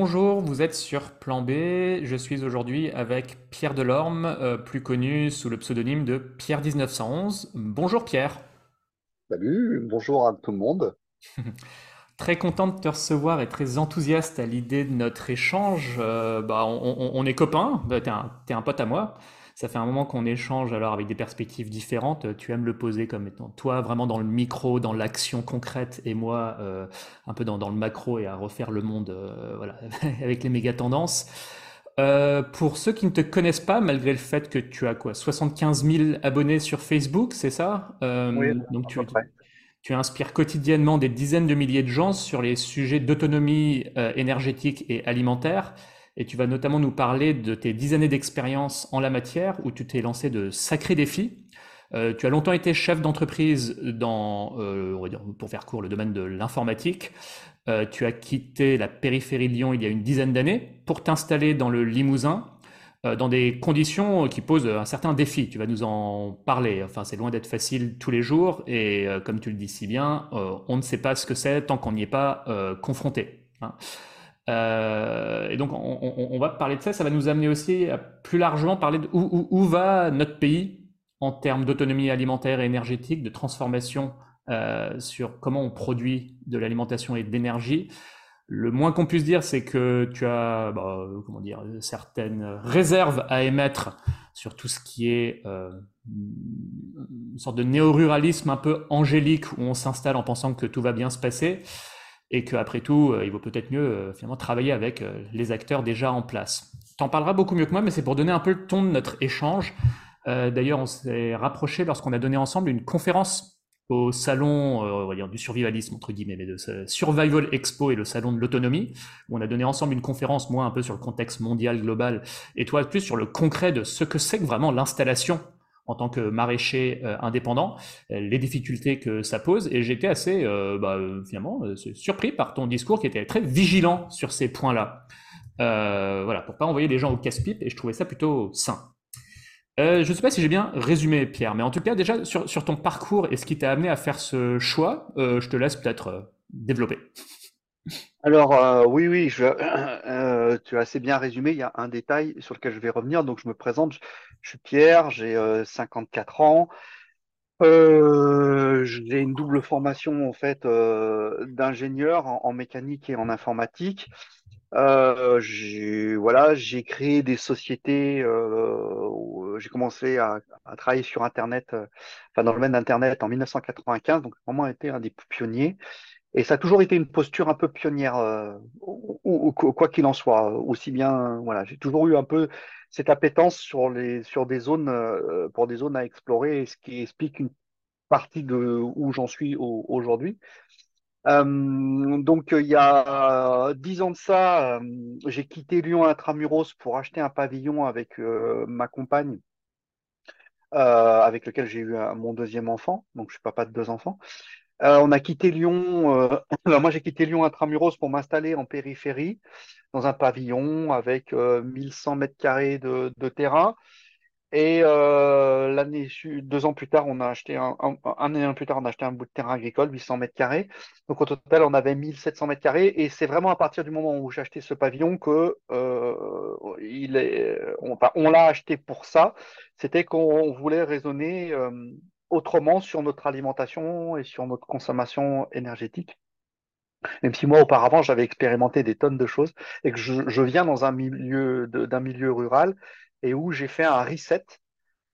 Bonjour, vous êtes sur Plan B. Je suis aujourd'hui avec Pierre Delorme, euh, plus connu sous le pseudonyme de Pierre 1911. Bonjour Pierre. Salut, bonjour à tout le monde. Très content de te recevoir et très enthousiaste à l'idée de notre échange. Euh, bah, on, on- on est copains, Bah, t'es un, t'es un pote à moi. Ça fait un moment qu'on échange alors avec des perspectives différentes. Tu aimes le poser comme étant toi vraiment dans le micro, dans l'action concrète et moi euh, un peu dans, dans le macro et à refaire le monde euh, voilà, avec les méga tendances. Euh, pour ceux qui ne te connaissent pas, malgré le fait que tu as quoi, 75 000 abonnés sur Facebook, c'est ça? Oui, Euh, donc tu, inspires quotidiennement des dizaines de milliers de gens sur les sujets d'autonomie euh, énergétique et alimentaire. Et tu vas notamment nous parler de tes dix années d'expérience en la matière, où tu t'es lancé de sacrés défis. Euh, tu as longtemps été chef d'entreprise dans, euh, pour faire court, le domaine de l'informatique. Euh, tu as quitté la périphérie de Lyon il y a une dizaine d'années pour t'installer dans le Limousin, dans des conditions qui posent un certain défi. Tu vas nous en parler. Enfin, c'est loin d'être facile tous les jours. Et comme tu le dis si bien, on ne sait pas ce que c'est tant qu'on n'y est pas confronté. hein. Euh, et donc, on, va parler de ça. Ça va nous amener aussi à plus largement parler de où va notre pays en termes d'autonomie alimentaire et énergétique, de transformation euh, sur comment on produit de l'alimentation et de l'énergie. Le moins qu'on puisse dire, c'est que tu as, bah, comment dire, certaines réserves à émettre sur tout ce qui est euh, une sorte de néo-ruralisme un peu angélique où on s'installe en pensant que tout va bien se passer et qu'après tout, euh, il vaut peut-être mieux euh, finalement travailler avec euh, les acteurs déjà en place. T'en parleras beaucoup mieux que moi, mais c'est pour donner un peu le ton de notre échange. D'ailleurs, on s'est rapproché lorsqu'on a donné ensemble une conférence au salon du survivalisme, entre guillemets, mais de Survival Expo et le salon de l'autonomie, où on a donné ensemble une conférence, moi un peu sur le contexte mondial, global, et toi plus sur le concret de ce que c'est que vraiment l'installation en tant que maraîcher euh, indépendant, euh, les difficultés que ça pose, et j'étais assez, euh, bah, finalement, surpris par ton discours qui était très vigilant sur ces points-là. Voilà, pour pas envoyer les gens au casse-pipe, et je trouvais ça plutôt sain. Je ne sais pas si j'ai bien résumé, Pierre, mais en tout cas, déjà, sur, ton parcours et ce qui t'a amené à faire ce choix, je te laisse peut-être développer. Alors, euh, oui, oui, euh, tu as assez bien résumé. Il y a un détail sur lequel je vais revenir. Donc, je me présente. Je, suis Pierre, j'ai euh, 54 ans. Euh, j'ai une double formation en fait d'ingénieur en, mécanique et en informatique. J'ai voilà, j'ai créé des sociétés. j'ai commencé à, travailler sur Internet, enfin dans le domaine d'Internet en 1995. Donc, vraiment été un des pionniers. Et ça a toujours été une posture un peu pionnière, euh, ou- quoi qu'il en soit. Aussi bien, voilà, j'ai toujours eu un peu cette appétence sur des zones, euh, pour des zones à explorer, ce qui explique une partie de où j'en suis au- aujourd'hui. Euh, donc, il y a dix ans de ça, j'ai quitté Lyon Intramuros pour acheter un pavillon avec ma compagne, avec lequel j'ai eu mon deuxième enfant. Donc, je suis papa de deux enfants. Euh, on a quitté Lyon. euh, alors moi, j'ai quitté Lyon intramuros pour m'installer en périphérie, dans un pavillon avec euh, 1100 mètres carrés de, terrain. Et euh, l'année, deux ans plus tard, on a acheté un, un, plus tard, on a acheté un bout de terrain agricole, 800 mètres carrés. Donc au total, on avait 1700 mètres carrés. Et c'est vraiment à partir du moment où j'ai acheté ce pavillon que euh, est, on, l'a acheté pour ça. C'était qu'on voulait raisonner euh, autrement sur notre alimentation et sur notre consommation énergétique. Même si moi, auparavant, j'avais expérimenté des tonnes de choses et que je, viens dans un milieu d'un milieu rural et où j'ai fait un reset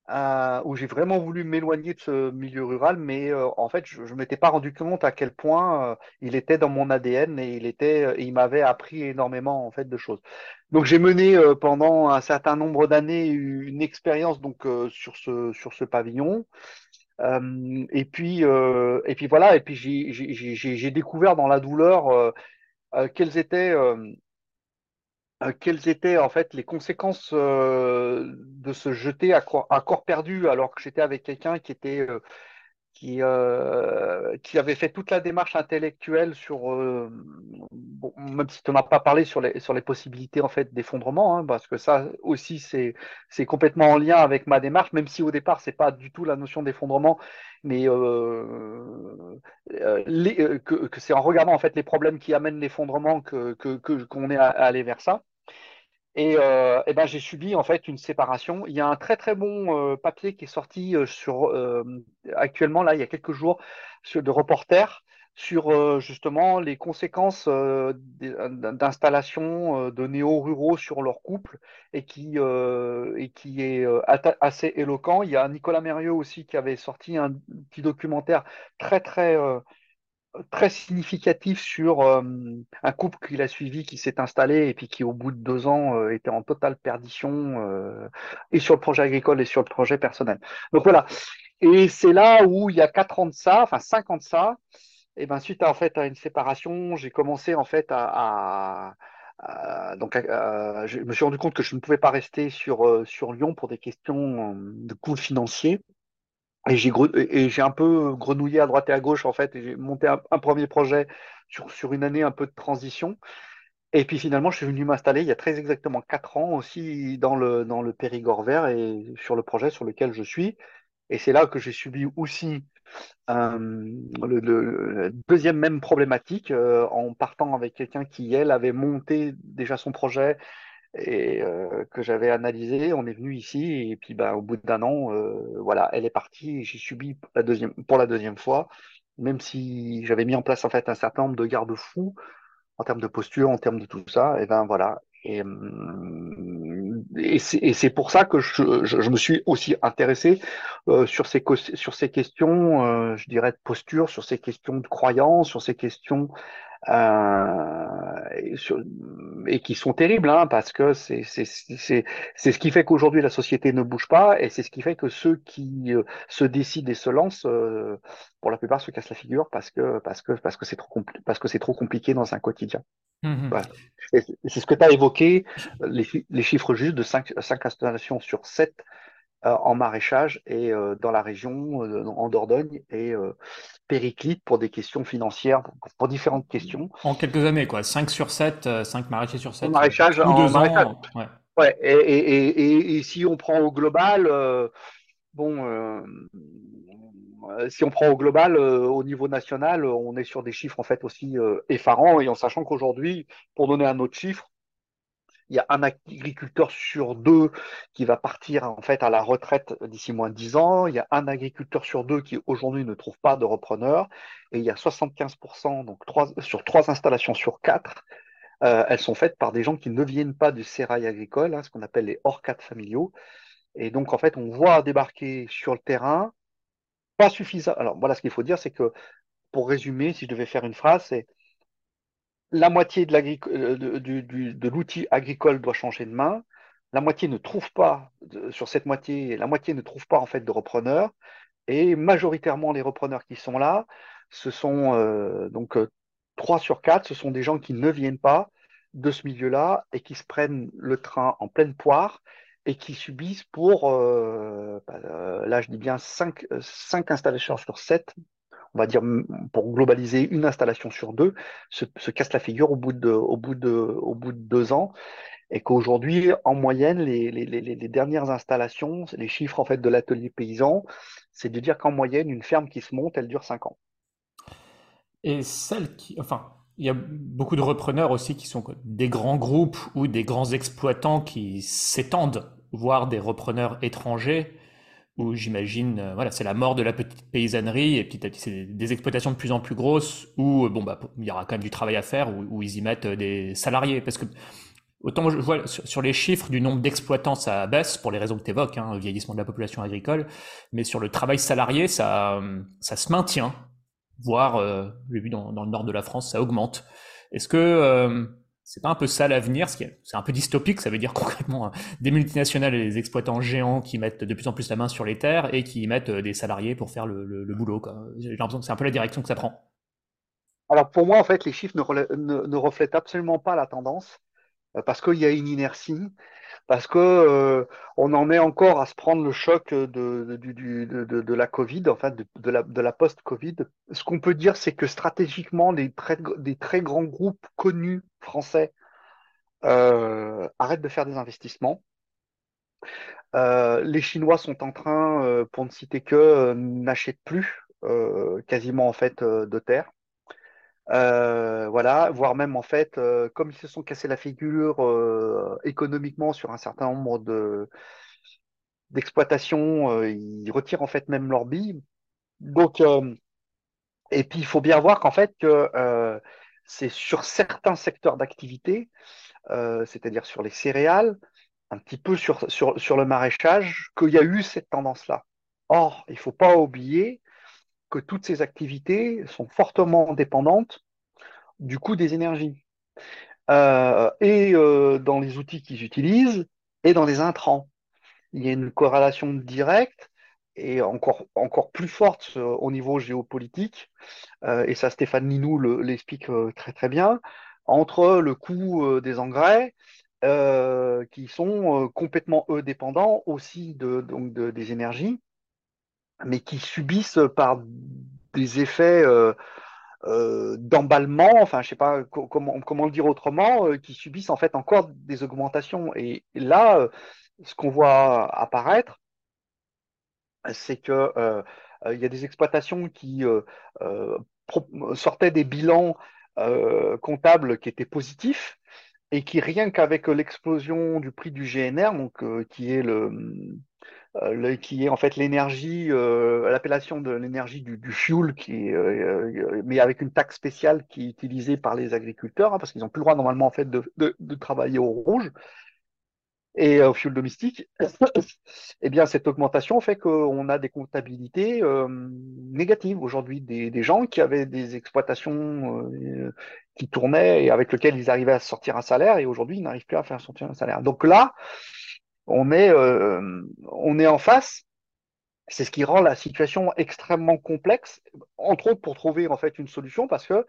euh, où j'ai vraiment voulu m'éloigner de ce milieu rural, mais euh, en fait, je ne m'étais pas rendu compte à quel point euh, il était dans mon ADN et il était, il m'avait appris énormément en fait de choses. Donc j'ai mené pendant un certain nombre d'années une expérience donc sur ce sur ce pavillon. Euh, et puis euh, et puis voilà, et puis j'ai découvert dans la douleur euh, quelles étaient quelles étaient en fait les conséquences de se jeter à corps, perdu alors que j'étais avec quelqu'un qui était qui, euh, qui avait fait toute la démarche intellectuelle sur, euh, même si tu n'en as pas parlé sur les, sur les possibilités en fait d'effondrement, hein, parce que ça aussi c'est c'est complètement en lien avec ma démarche, même si au départ c'est pas du tout la notion d'effondrement, mais euh, que, c'est en regardant en fait les problèmes qui amènent l'effondrement que que, qu'on est aller vers ça. Et, euh, et ben, j'ai subi en fait une séparation. Il y a un très très bon euh, papier qui est sorti euh, sur actuellement là il y a quelques jours de reporters sur justement les conséquences d'installation de néo-ruraux sur leur couple et qui et qui est assez éloquent. Il y a Nicolas Mérieux aussi qui avait sorti un petit documentaire très très très significatif sur euh, un couple qu'il a suivi, qui s'est installé et puis qui, au bout de deux ans, euh, était en totale perdition, euh, et sur le projet agricole et sur le projet personnel. Donc voilà. Et c'est là où il y a quatre ans de ça, enfin cinq ans de ça, et ben suite à en fait une séparation, j'ai commencé en fait à donc je me suis rendu compte que je ne pouvais pas rester sur sur Lyon pour des questions de coûts financiers. Et j'ai un peu grenouillé à droite et à gauche en fait, j'ai monté un, premier projet sur, sur une année un peu de transition. Et puis finalement, je suis venu m'installer il y a très exactement quatre ans aussi dans le, dans le Périgord vert et sur le projet sur lequel je suis. Et c'est là que j'ai subi aussi euh, le, le, deuxième même problématique euh, en partant avec quelqu'un qui, elle, avait monté déjà son projet et euh, que j'avais analysé. On est venu ici et puis bah, au bout d'un an, euh, voilà, elle est partie. J'ai subi la deuxième, pour la deuxième fois, même si j'avais mis en place en fait un certain nombre de garde-fous en termes de posture, en termes de tout ça. Et ben voilà. Et, hum, et c'est pour ça que je, je, me suis aussi intéressé euh, sur, ces, sur ces questions, je dirais, de posture, sur ces questions de croyance, sur ces questions et, sur, et, qui sont terribles, hein, parce que c'est ce qui fait qu'aujourd'hui la société ne bouge pas, et c'est ce qui fait que ceux qui euh, se décident et se lancent, euh, pour la plupart, se cassent la figure parce que parce que parce que c'est trop parce que c'est trop compliqué dans un quotidien. Mmh. Voilà. C'est ce que tu as évoqué, les, les, chiffres justes de 5, 5 installations sur 7 euh, en maraîchage et euh, dans la région, euh, en Dordogne et Périclite pour des questions financières, pour, pour, différentes questions. En quelques années, quoi. 5 sur 7, 5 maraîchers sur 7. En maraîchage, en deux maraîchage. Ans, ouais. ouais et, et, et, et, si on prend au global, euh, bon, euh, si on prend au global, euh, au niveau national, on est sur des chiffres en fait aussi effarants et en sachant qu'aujourd'hui, pour donner un autre chiffre, il y a un agriculteur sur deux qui va partir en fait à la retraite d'ici moins de 10 ans. Il y a un agriculteur sur deux qui aujourd'hui ne trouve pas de repreneur. Et il y a 75%, donc trois, sur trois installations sur quatre, euh, elles sont faites par des gens qui ne viennent pas du sérail agricole, hein, ce qu'on appelle les hors quatre familiaux. Et donc en fait, on voit débarquer sur le terrain, pas suffisant. Alors voilà, ce qu'il faut dire, c'est que pour résumer, si je devais faire une phrase, c'est la moitié de, euh, de, l'outil agricole doit changer de main. La moitié ne trouve pas, sur cette moitié, la moitié ne trouve pas en fait de repreneurs. Et majoritairement, les repreneurs qui sont là, ce sont euh, donc euh, 3 sur 4, ce sont des gens qui ne viennent pas de ce milieu-là et qui se prennent le train en pleine poire et qui subissent pour, euh, bah, euh, là je dis bien 5, 5 installations sur 7, on va dire, pour globaliser une installation sur deux, se, se casse la figure au bout de, deux ans. Et qu'aujourd'hui, en moyenne, les, dernières installations, les chiffres en fait de l'atelier paysan, c'est de dire qu'en moyenne, une ferme qui se monte, elle dure cinq ans. Et celle qui, enfin, il y a beaucoup de repreneurs aussi qui sont des grands groupes ou des grands exploitants qui s'étendent, voire des repreneurs étrangers où j'imagine, euh, voilà, c'est la mort de la petite paysannerie et petit à petit, c'est des exploitations de plus en plus grosses où, euh, bon, bah, il y aura quand même du travail à faire, où, ils y mettent euh, des salariés. Parce que, autant je vois sur, les chiffres du nombre d'exploitants, ça baisse pour les raisons que tu évoques, hein, vieillissement de la population agricole, mais sur le travail salarié, ça, ça se maintient, voire, euh, j'ai vu dans, dans, le nord de la France, ça augmente. Est-ce que, c'est pas un peu ça l'avenir C'est un peu dystopique, ça veut dire concrètement des multinationales et des exploitants géants qui mettent de plus en plus la main sur les terres et qui mettent euh, des salariés pour faire le, boulot. J'ai l'impression que c'est un peu la direction que ça prend. Alors pour moi, en fait, les chiffres ne, reflètent absolument pas la tendance. parce qu'il y a une inertie, parce que euh, on en est encore à se prendre le choc de, de, de, de la Covid, enfin de, la, la post-Covid. Ce qu'on peut dire, c'est que stratégiquement, des très, des très grands groupes connus français euh, arrêtent de faire des investissements. Euh, les Chinois sont en train, euh, pour ne citer que, euh, n'achètent plus euh, quasiment en fait de terre. Euh, voilà, voire même en fait, euh, comme ils se sont cassés la figure euh, économiquement sur un certain nombre de d'exploitations, ils retirent en fait même leurs billes. Donc, et puis il faut bien voir qu'en fait que c'est sur certains secteurs d'activité, c'est-à-dire sur les céréales, un petit peu sur, sur, sur le maraîchage, qu'il y a eu cette tendance-là. Or, il ne faut pas oublier que toutes ces activités sont fortement dépendantes du coût des énergies. Euh, et euh, dans les outils qu'ils utilisent et dans les intrants. Il y a une corrélation directe et encore, encore plus forte euh, au niveau géopolitique, et ça Stéphane Ninou l'explique très très bien, entre le coût des engrais, qui sont complètement eux dépendants aussi de, donc des énergies, mais qui subissent par des effets euh, d'emballement, enfin je sais pas comment, le dire autrement, euh, qui subissent en fait encore des augmentations. Et là, euh, ce qu'on voit apparaître, c'est que il y a des exploitations qui sortaient des bilans comptables qui étaient positifs et qui rien qu'avec l'explosion du prix du GNR, donc qui est le euh, qui est en fait l'énergie, euh, l'appellation de l'énergie du, du, fuel, qui euh, mais avec une taxe spéciale qui est utilisée par les agriculteurs, hein, parce qu'ils n'ont plus le droit normalement en fait de, de, de travailler au rouge et au fuel domestique, eh bien cette augmentation fait qu'on a des comptabilités euh, négatives aujourd'hui, des, des, gens qui avaient des exploitations euh, qui tournaient et avec lesquelles ils arrivaient à sortir un salaire et aujourd'hui ils n'arrivent plus à faire sortir un salaire. Donc là, on est, euh, on est en face. C'est ce qui rend la situation extrêmement complexe, entre autres pour trouver en fait une solution, parce que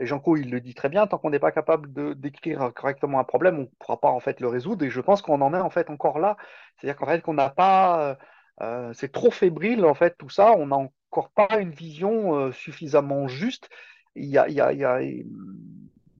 et Jean-Co, il le dit très bien, tant qu'on n'est pas capable de décrire correctement un problème, on ne pourra pas en fait le résoudre. Et je pense qu'on en est en fait encore là. C'est-à-dire qu'en fait, qu'on n'a pas, euh, c'est trop fébrile en fait tout ça. On n'a encore pas une vision euh, suffisamment juste. Il y a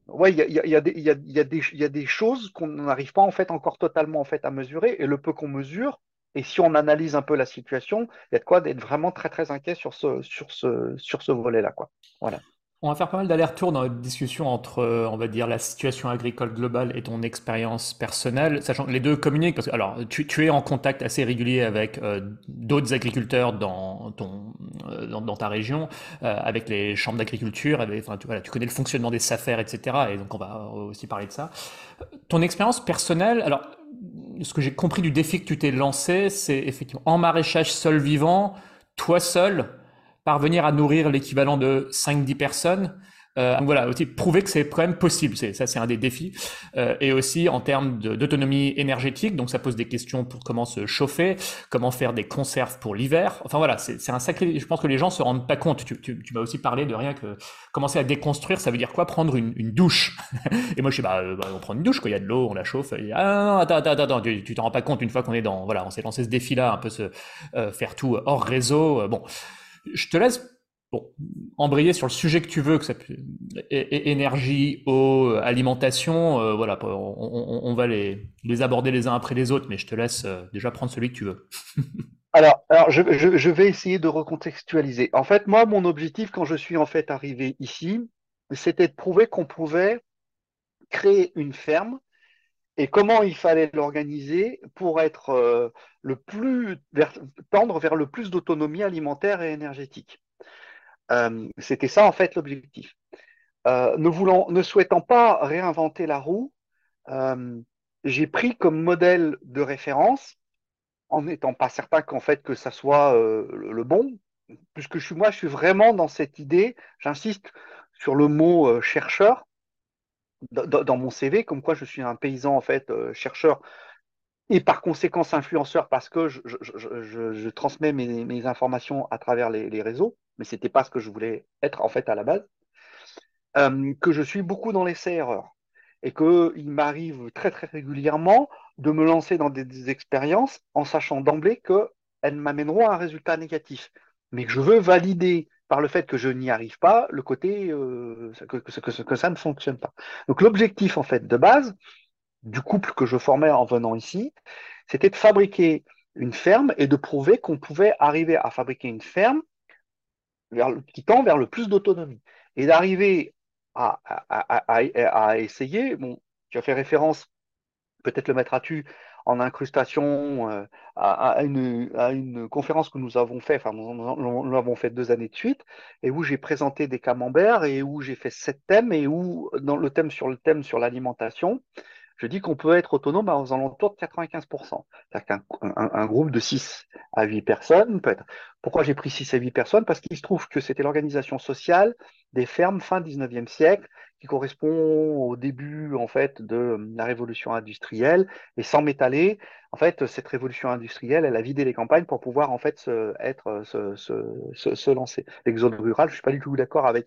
ouais, il y a, y, a, y, a y, a, des, choses qu'on n'arrive pas en fait encore totalement en fait à mesurer et le peu qu'on mesure, et si on analyse un peu la situation, il y a de quoi d'être vraiment très très inquiet sur ce, sur ce, sur ce volet-là. Quoi. Voilà. On va faire pas mal d'allers-retours dans notre discussion entre, euh, on va dire, la situation agricole globale et ton expérience personnelle, sachant que les deux communiquent, parce que, alors, tu, tu es en contact assez régulier avec euh, d'autres agriculteurs dans, ton, euh, dans, ta région, euh, avec les chambres d'agriculture, enfin, tu, voilà, tu connais le fonctionnement des SAFER, etc., et donc on va aussi parler de ça. Ton expérience personnelle, alors, ce que j'ai compris du défi que tu t'es lancé, c'est effectivement en maraîchage seul vivant, toi seul, parvenir à nourrir l'équivalent de 5-10 personnes. Euh, donc voilà, aussi prouver que c'est quand même possible, c'est, ça c'est un des défis. Euh, et aussi en termes d'autonomie énergétique, donc ça pose des questions pour comment se chauffer, comment faire des conserves pour l'hiver. Enfin voilà, c'est, un sacré. Je pense que les gens se rendent pas compte. Tu, tu, tu m'as aussi parlé de rien que commencer à déconstruire, ça veut dire quoi? Prendre une, une douche. et moi je sais bah, bah, on prend une douche quand il y a de l'eau, on la chauffe. Et, ah non, attends, attends, attends, tu, tu t'en rends pas compte une fois qu'on est dans voilà, on s'est lancé ce défi-là, un peu se euh, faire tout hors réseau. bon. Je te laisse bon, embrayer sur le sujet que tu veux, que ça énergie, eau, alimentation, euh, voilà, on, va les, aborder les uns après les autres, mais je te laisse euh, déjà prendre celui que tu veux. alors, je, je, vais essayer de recontextualiser. En fait, moi, mon objectif quand je suis en fait arrivé ici, c'était de prouver qu'on pouvait créer une ferme et comment il fallait l'organiser pour être euh, le plus tendre vers le plus d'autonomie alimentaire et énergétique. Euh, C'était ça en fait l'objectif. Euh, ne ne souhaitant pas réinventer la roue, j'ai pris comme modèle de référence, en n'étant pas certain qu'en fait que ça soit le bon, puisque je suis moi, je suis vraiment dans cette idée. J'insiste sur le mot chercheur dans mon CV, comme quoi je suis un paysan en fait euh, chercheur et par conséquence influenceur parce que je, transmets mes, informations à travers les, réseaux, mais c'était pas ce que je voulais être en fait à la base. Euh, que je suis beaucoup dans l'essai erreur et qu'il m'arrive très très régulièrement de me lancer dans des, des expériences en sachant d'emblée qu'elles m'amèneront à un résultat négatif, mais que je veux valider par le fait que je n'y arrive pas, le côté euh, que, ça ne fonctionne pas. Donc l'objectif en fait de base du couple que je formais en venant ici, c'était de fabriquer une ferme et de prouver qu'on pouvait arriver à fabriquer une ferme qui tend vers le plus d'autonomie et d'arriver à, essayer. Tu as fait référence, peut-être le mettras-tu, en incrustation euh, à, une, à, une, conférence que nous avons fait, enfin nous, nous l'avons fait deux années de suite, et où j'ai présenté des camemberts et où j'ai fait sept thèmes et où dans le thème sur le thème sur l'alimentation, je dis qu'on peut être autonome aux alentours de 95%. C'est-à-dire qu'un un, un groupe de 6 à 8 personnes peut être. Pourquoi j'ai pris 6 à 8 personnes? Parce qu'il se trouve que c'était l'organisation sociale des fermes fin 19e siècle qui correspond au début en fait de la révolution industrielle et sans m'étaler en fait cette révolution industrielle elle a vidé les campagnes pour pouvoir en fait se, être se, se, lancer l'exode rural je suis pas du tout d'accord avec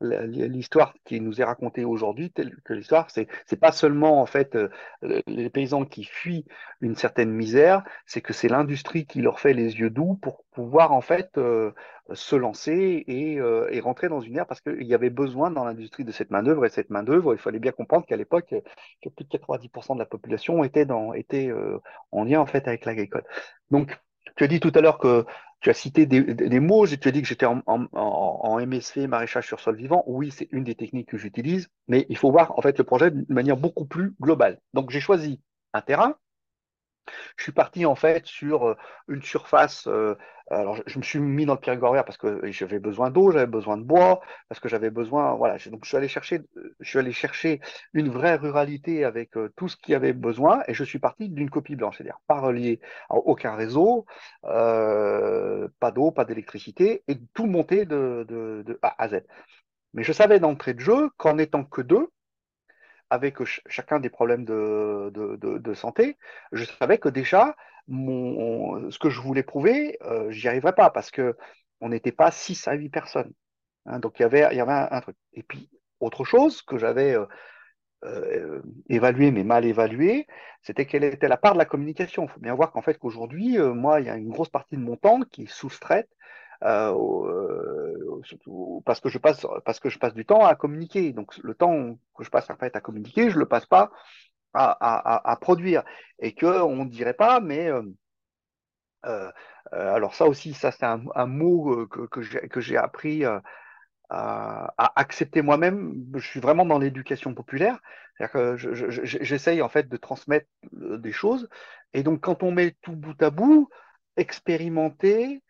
l'histoire qui nous est racontée aujourd'hui, telle que l'histoire, c'est c'est pas seulement en fait euh, les paysans qui fuient une certaine misère, c'est que c'est l'industrie qui leur fait les yeux doux pour pouvoir en fait euh, se lancer et, euh, et, rentrer dans une ère parce qu'il y avait besoin dans l'industrie de cette main d'œuvre et cette main d'œuvre, il fallait bien comprendre qu'à l'époque, plus de 90% de la population était était en lien en fait avec l'agricole. Donc tu as dit tout à l'heure que tu as cité des, des mots, tu as dit que j'étais en, en, en, MSV, maraîchage sur sol vivant. Oui, c'est une des techniques que j'utilise, mais il faut voir en fait le projet de manière beaucoup plus globale. Donc j'ai choisi un terrain. Je suis parti en fait sur euh, une surface euh, alors, je me suis mis dans le Périgord parce que j'avais besoin d'eau, j'avais besoin de bois, parce que j'avais besoin, voilà. Donc, je suis allé chercher, je suis allé chercher une vraie ruralité avec euh, tout ce qu'il y avait besoin, et je suis parti d'une copie blanche, c'est-à-dire pas relié à aucun réseau, pas d'eau, pas d'électricité, et tout monter de, de, de A à Z. Mais je savais d'entrée de jeu qu'en étant que deux, avec chacun des problèmes de, santé, je savais que déjà, mon, ce que je voulais prouver, euh, j'y arriverais pas parce que on n'était pas 6 à 8 personnes. Hein, donc il y avait, un, truc. Et puis, autre chose que j'avais euh, euh, évalué mais mal évalué, c'était quelle était la part de la communication. Il faut bien voir qu'en fait qu'aujourd'hui, euh, moi, il y a une grosse partie de mon temps qui est soustraite euh, parce que je passe parce que je passe du temps à communiquer. Donc le temps que je passe en fait à communiquer, je le passe pas à, à, à produire et que on dirait pas, mais euh, euh, alors ça aussi, ça c'est un, mot que, que j'ai appris à, accepter moi-même. Je suis vraiment dans l'éducation populaire, c'est-à-dire que j'essaye en fait de transmettre des choses. Et donc quand on met tout bout à bout, expérimenter, euh,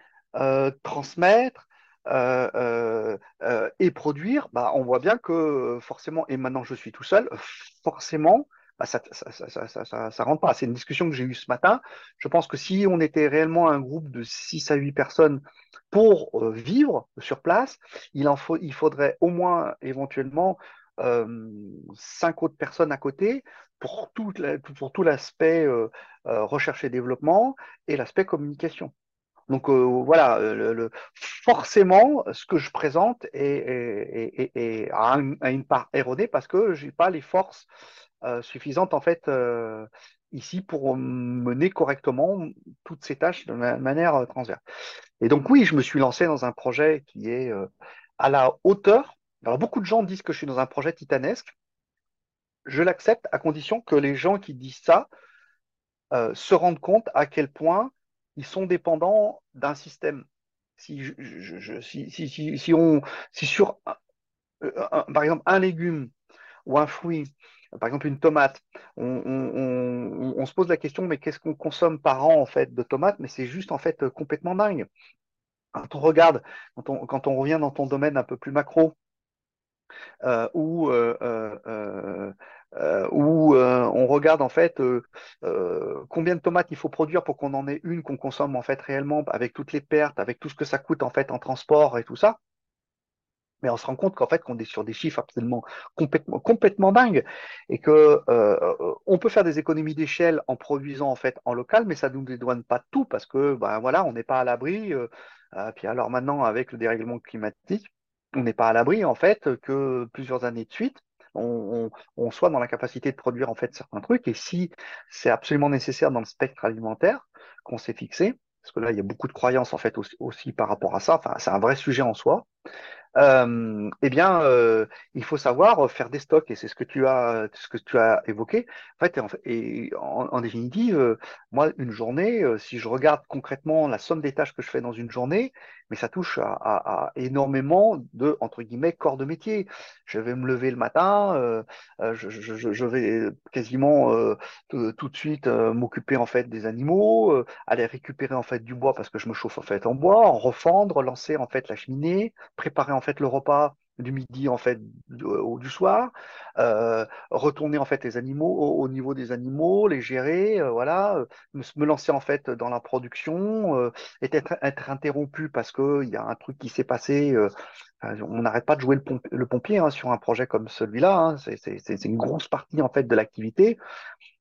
transmettre euh, euh, et produire, bah, on voit bien que forcément, et maintenant je suis tout seul, forcément, bah, ça, ça, rentre pas. C'est une discussion que j'ai eue ce matin. Je pense que si on était réellement un groupe de 6 à 8 personnes pour euh, vivre sur place, il, en faut, il faudrait au moins éventuellement euh, 5 autres personnes à côté pour tout, pour tout l'aspect euh, recherche et développement et l'aspect communication. Donc euh, voilà, euh, forcément, ce que je présente est, est, est a, une, part erronée parce que j'ai pas les forces euh, suffisantes en fait ici pour mener correctement toutes ces tâches de manière transverse. Et donc oui, je me suis lancé dans un projet qui est à la hauteur. Alors beaucoup de gens disent que je suis dans un projet titanesque. Je l'accepte à condition que les gens qui disent ça se rendent compte à quel point ils sont dépendants d'un système. Si, si, si, si, on, si sur, un, par exemple, un légume ou un fruit, par exemple une tomate, on, se pose la question, mais qu'est-ce qu'on consomme par an en fait de tomates? Mais c'est juste en fait complètement dingue. Quand on regarde, quand on, quand revient dans ton domaine un peu plus macro, euh, où euh, euh, où euh, on regarde en fait euh, combien de tomates il faut produire pour qu'on en ait une qu'on consomme en fait réellement avec toutes les pertes, avec tout ce que ça coûte en fait en transport et tout ça. Mais on se rend compte qu'en fait qu'on est sur des chiffres absolument complètement complètement dingues et que on peut faire des économies d'échelle en produisant en fait en local, mais ça ne nous dédouane pas tout parce que ben voilà on n'est pas à l'abri. Puis alors maintenant avec le dérèglement climatique, on n'est pas à l'abri en fait que plusieurs années de suite on, soit dans la capacité de produire en fait certains trucs. Et si c'est absolument nécessaire dans le spectre alimentaire qu'on s'est fixé, parce que là, il y a beaucoup de croyances en fait aussi, par rapport à ça. Enfin, c'est un vrai sujet en soi euh, eh bien, euh, il faut savoir faire des stocks, et c'est ce que tu as, évoqué. En fait, et en, définitive, euh, moi, une journée, si je regarde concrètement la somme des tâches que je fais dans une journée, mais ça touche à, énormément de entre guillemets corps de métier. Je vais me lever le matin, euh, je, je, vais quasiment tout de suite m'occuper en fait des animaux, aller récupérer en fait du bois parce que je me chauffe en en bois, en refendre, lancer en fait la cheminée, préparer en fait le repas du midi en fait ou du soir, euh, retourner en fait les animaux au, niveau des animaux, les gérer, euh, voilà, me, lancer en fait dans la production, euh, être, interrompu parce que il y a un truc qui s'est passé. Euh, on n'arrête pas de jouer le, pompier, le pompier hein, sur un projet comme celui-là. Hein, c'est une grosse partie en fait de l'activité.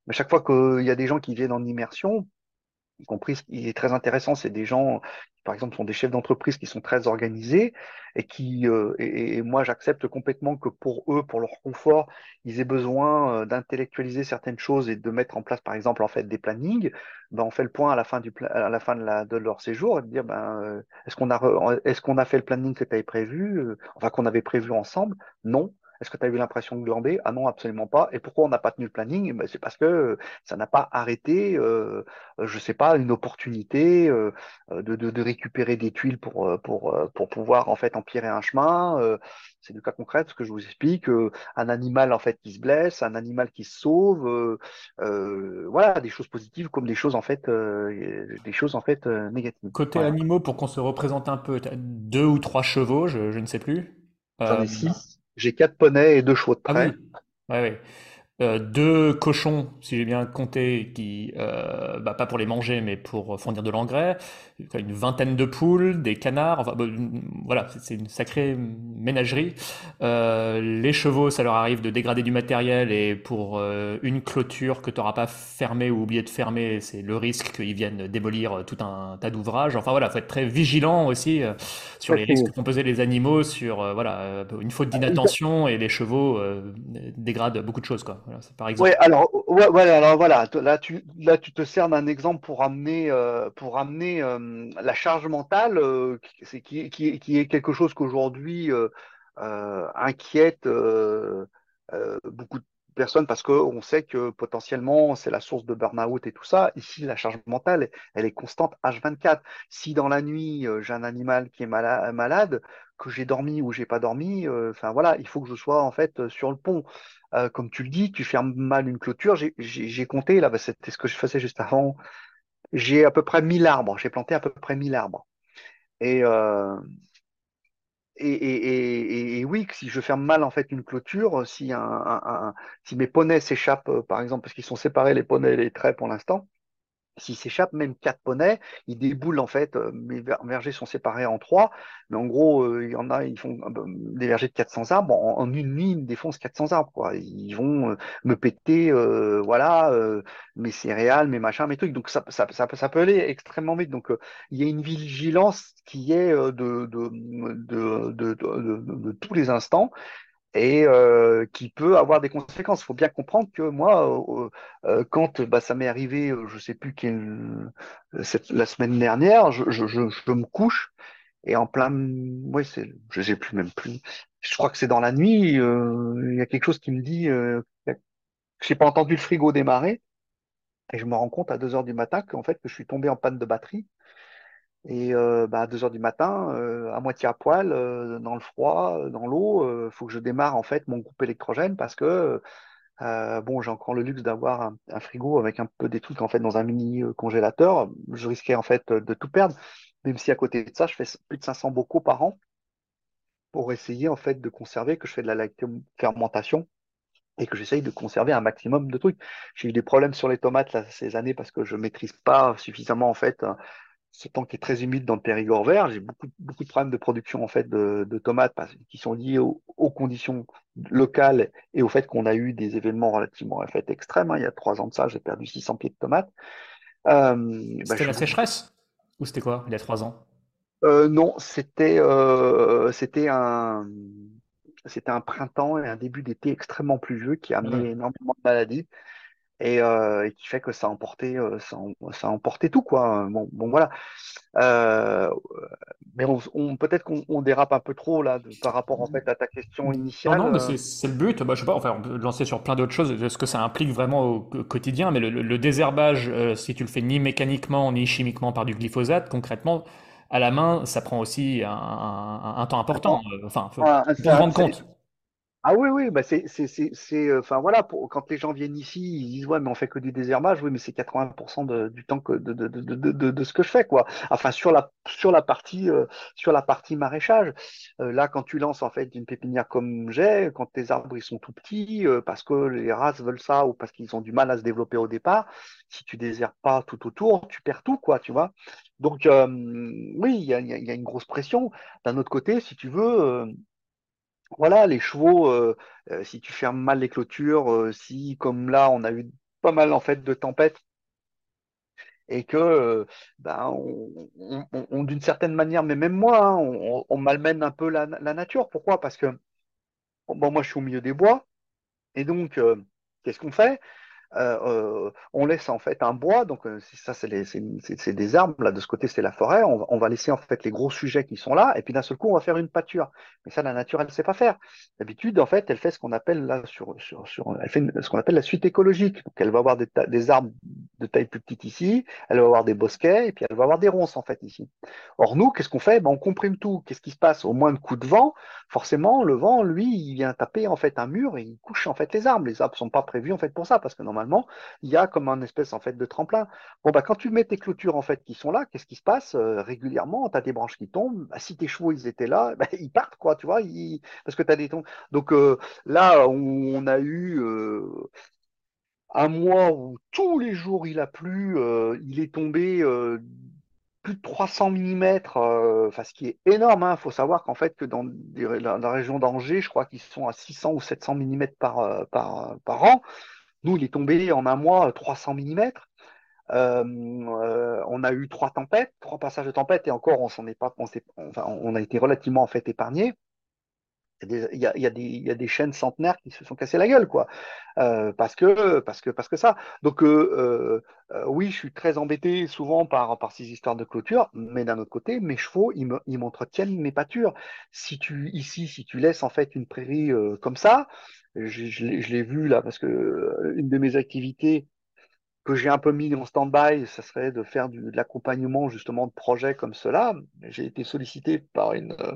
Mais chaque fois qu'il y a des gens qui viennent en immersion, y compris ce qui est très intéressant, c'est des gens par exemple, sont des chefs d'entreprise qui sont très organisés et qui, euh, et, moi, j'accepte complètement que pour eux, pour leur confort, ils aient besoin euh, d'intellectualiser certaines choses et de mettre en place, par exemple, en fait, des plannings. Ben, on fait le point à la fin du, à la fin de leur séjour et de dire, ben, euh, est-ce qu'on a, est-ce qu'on a fait le planning que tu avais prévu, enfin qu'on avait prévu ensemble? Non. Est-ce que tu as eu l'impression de glander? Ah non, absolument pas. Et pourquoi on n'a pas tenu le planning? Ben, C'est parce que ça n'a pas arrêté, euh, je sais pas, une opportunité euh, de, de, de, récupérer des tuiles pour, euh, pour, euh, pour pouvoir en fait empirer un chemin. Euh, c'est du cas concret, ce que je vous explique. un animal en fait qui se blesse, un animal qui se sauve. voilà, des choses positives comme des choses en fait, des choses en fait négatives. Côté voilà. animaux, pour qu'on se représente un peu, deux ou trois chevaux, je, je ne sais plus. J'en ai six. J'ai quatre poneys et deux chevaux de Ah trait. oui, ouais, ouais. Euh, deux cochons, si j'ai bien compté, qui, euh, bah, pas pour les manger, mais pour fournir de l'engrais, une vingtaine de poules, des canards, enfin, bah, voilà, c'est une sacrée ménagerie. Euh, les chevaux, ça leur arrive de dégrader du matériel et pour euh, une clôture que tu n'auras pas fermée ou oublié de fermer, c'est le risque qu'ils viennent démolir tout un tas d'ouvrages. Enfin voilà, faut être très vigilant aussi euh, sur les risques qu'ont pesé les animaux, sur euh, voilà, euh, une faute d'inattention et les chevaux euh, dégradent beaucoup de choses, quoi. Voilà, c'est par exemple. Alors, alors voilà, là tu, là tu te sers d'un exemple pour amener, euh, pour amener euh, la charge mentale, euh, qui, qui, qui, est quelque chose qu'aujourd'hui inquiète beaucoup de personnes parce qu'on sait que potentiellement c'est la source de burn-out et tout ça. Ici, la charge mentale, elle est constante H24. Si dans la nuit euh, j'ai un animal qui est mala- malade, que j'ai dormi ou j'ai pas dormi, euh, enfin voilà, il faut que je sois en fait euh, sur le pont. Comme tu le dis, tu fermes mal une clôture. J'ai compté, là, bah, c'était ce que je faisais juste avant. J'ai à peu près 1000 arbres. J'ai planté à peu près 1000 arbres. Et, et, si je ferme mal en fait une clôture, si, un- un- si mes poneys s'échappent, euh, par exemple, parce qu'ils sont séparés les poneys et les traits pour l'instant, s'il s'échappe même quatre poneys, ils déboulent en fait. euh, Mes ver- vergers sont séparés en trois, mais en gros, euh, il y en a, ils font euh, des vergers de 400 arbres. En, une nuit, ils défoncent 400 arbres, quoi. Ils vont euh, me péter, euh, voilà, euh, mes céréales, mes machins, mes trucs. Donc ça, ça, ça, peut aller extrêmement vite. Donc euh, il y a une vigilance qui est euh, de, de, de- de tous les instants et euh, qui peut avoir des conséquences. Il faut bien comprendre que moi, euh, euh, quand bah, ça m'est arrivé, euh, je sais plus quelle, cette, la semaine dernière, je, je, je, je me couche et en plein, ouais, c'est, je sais plus même plus. Je crois que c'est dans la nuit. euh, Il y a quelque chose qui me dit euh, que j'ai pas entendu le frigo démarrer et je me rends compte à 2 heures du matin qu'en fait que je suis tombé en panne de batterie. Et euh, bah, à 2 heures du matin, euh, à moitié à poil, euh, dans le froid, dans l'eau, euh, faut que je démarre en fait mon groupe électrogène parce que bon, j'ai encore le luxe d'avoir un, frigo avec un peu des trucs en fait dans un mini congélateur. Je risquais en fait de tout perdre, même si à côté de ça, je fais plus de 500 bocaux par an pour essayer en fait de conserver, que je fais de la lactofermentation et que j'essaye de conserver un maximum de trucs. J'ai eu des problèmes sur les tomates là, ces années parce que je maîtrise pas suffisamment en fait ce temps qui est très humide dans le Périgord vert, j'ai beaucoup, beaucoup de problèmes de production en fait de, de tomates parce, qui sont liés aux, aux conditions locales et au fait qu'on a eu des événements relativement en fait extrêmes. hein. Il y a trois ans de ça, j'ai perdu 600 pieds de tomates. Euh, bah, C'était je, la sécheresse? Ou c'était quoi, il y a trois ans? euh, non, c'était euh, c'était un c'était un printemps et un début d'été extrêmement pluvieux qui a amené énormément de maladies et, euh, et qui fait que ça a emporté, euh, ça, a ça a emporté tout, quoi. Bon, bon voilà. Euh, mais on, on- peut-être qu'on on dérape un peu trop là de- par rapport en fait à ta question Non, initiale. non, mais euh. c'est le but. Bah, je sais pas, enfin, on peut lancer sur plein d'autres choses, ce que ça implique vraiment au, quotidien, mais le, le- le désherbage, euh, si tu le fais ni mécaniquement ni chimiquement par du glyphosate, concrètement, à la main, ça prend aussi un, un- un temps important. Euh, Enfin, faut, ça- rendre compte. Ah oui, oui, bah c'est, c'est, c'est, euh, enfin voilà, pour, quand les gens viennent ici, ils disent ouais, mais on fait que du désherbage, oui, mais c'est 80% de- du temps que, de, de, de, de, ce que je fais, quoi. Enfin, sur la, sur la partie, euh, sur la partie maraîchage. Euh, là, quand tu lances en fait une pépinière comme j'ai, quand tes arbres ils sont tout petits, euh, parce que les races veulent ça ou parce qu'ils ont du mal à se développer au départ, si tu désherbes pas tout autour, tu perds tout, quoi, tu vois. Donc oui, il y a, y a une grosse pression. D'un autre côté, si tu veux. Voilà, les chevaux, euh, euh, si tu fermes mal les clôtures, euh, si comme là on a eu pas mal en fait de tempêtes et que ben, d'une certaine manière, mais même moi, hein, on, malmène un peu la, nature. Pourquoi? Parce que bon, moi je suis au milieu des bois et donc qu'est-ce qu'on fait? Euh, euh, on laisse en fait un bois, donc euh, ça c'est des arbres, là de ce côté c'est la forêt, on, va laisser en fait les gros sujets qui sont là, et puis d'un seul coup on va faire une pâture. Mais ça la nature elle sait pas faire. D'habitude en fait elle fait ce qu'on appelle là sur, sur, elle fait ce qu'on appelle la suite écologique. Donc elle va avoir des, arbres de taille plus petite ici, elle va avoir des bosquets, et puis elle va avoir des ronces en fait ici. Or nous qu'est-ce qu'on fait? Ben, on comprime tout. Qu'est-ce qui se passe? Au moins de coups de vent, forcément le vent lui il vient taper en fait un mur et il couche en fait les arbres. Les arbres sont pas prévus en fait pour ça parce que normalement il y a comme un espèce en fait de tremplin. Bon bah quand tu mets tes clôtures en fait qui sont là, qu'est-ce qui se passe Euh, régulièrement Tu as des branches qui tombent. Bah, si tes chevaux ils étaient là, bah, ils partent quoi, tu vois, ils... parce que tu as des tombes. Donc euh, là on, on a eu euh, un mois où tous les jours il a plu, il est tombé plus de 300 mm, enfin ce qui est énorme. Il faut savoir qu'en fait que dans, la, région d'Angers, je crois qu'ils sont à 600 ou 700 mm par, par, par an. Nous, il est tombé en un mois 300 mm. Euh, euh, on a eu trois tempêtes, trois passages de tempête, et encore, on s'en est pas, on, on a été relativement en fait épargné. Il y a des, chaînes centenaires qui se sont cassées la gueule, quoi, Euh, parce que, parce que, parce que ça. Donc, oui, je suis très embêté souvent par, par ces histoires de clôture, mais d'un autre côté, mes chevaux, ils me, ils m'entretiennent mes pâtures. Si tu, ici, si tu laisses en fait une prairie comme ça, je, l'ai vu là, parce que euh, une de mes activités que j'ai un peu mis en stand-by, ça serait de faire de l'accompagnement justement de projets comme cela. J'ai été sollicité euh,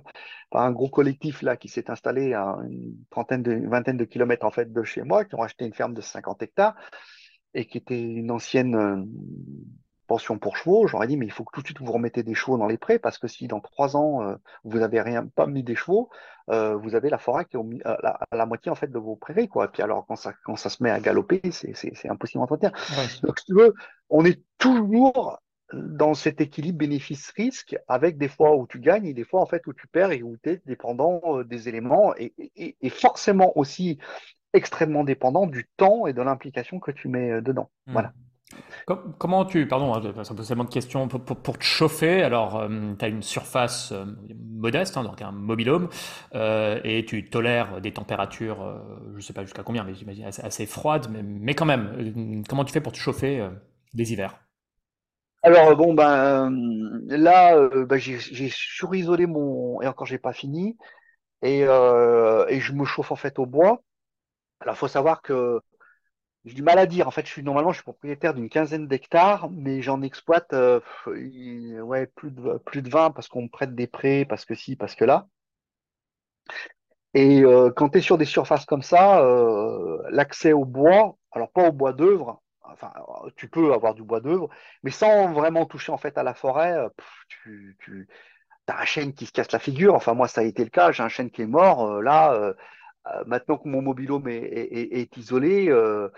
par un gros collectif là qui s'est installé à une trentaine de, une vingtaine de kilomètres en fait de chez moi, qui ont acheté une ferme de 50 hectares et qui était une ancienne euh, pension pour chevaux. J'aurais dit, mais il faut que tout de suite vous remettez des chevaux dans les prés parce que si dans trois ans euh, vous n'avez rien pas mis des chevaux, euh, vous avez la forêt qui est à la, la moitié en fait de vos prairies quoi. Et puis alors quand ça quand ça se met à galoper, c'est impossible à entretenir. Ouais. Donc, si tu veux, on est toujours dans cet équilibre bénéfice-risque avec des fois où tu gagnes et des fois en fait où tu perds et où tu es dépendant euh, des éléments et, et- et forcément aussi extrêmement dépendant du temps et de l'implication que tu mets euh, dedans. Hmm. Voilà. Com- Comment tu, pardon, hein, ça pose tellement de questions pour, te chauffer. Alors, tu as une surface euh, modeste, hein, donc un mobilhome, euh, et tu tolères des températures, euh, je ne sais pas jusqu'à combien, mais j'imagine assez, assez froides, mais, mais quand même, euh, comment tu fais pour te chauffer euh, les hivers? Alors bon ben euh, là euh, ben, j'ai surisolé mon et encore j'ai pas fini et, euh, et je me chauffe en fait au bois. Alors faut savoir que Du mal à dire. En fait, je suis normalement, je suis propriétaire d'une quinzaine d'hectares, mais j'en exploite euh, ouais, plus de, plus de 20 parce qu'on me prête des prêts, parce que si, parce que là. Et euh, quand tu es sur des surfaces comme ça, euh, l'accès au bois, alors pas au bois d'œuvre, enfin, tu peux avoir du bois d'œuvre, mais sans vraiment toucher en fait à la forêt, tu, tu as un chêne qui se casse la figure. Enfin, moi, ça a été le cas. J'ai un chêne qui est mort. là, maintenant que mon mobilhome est, est- isolé, euh,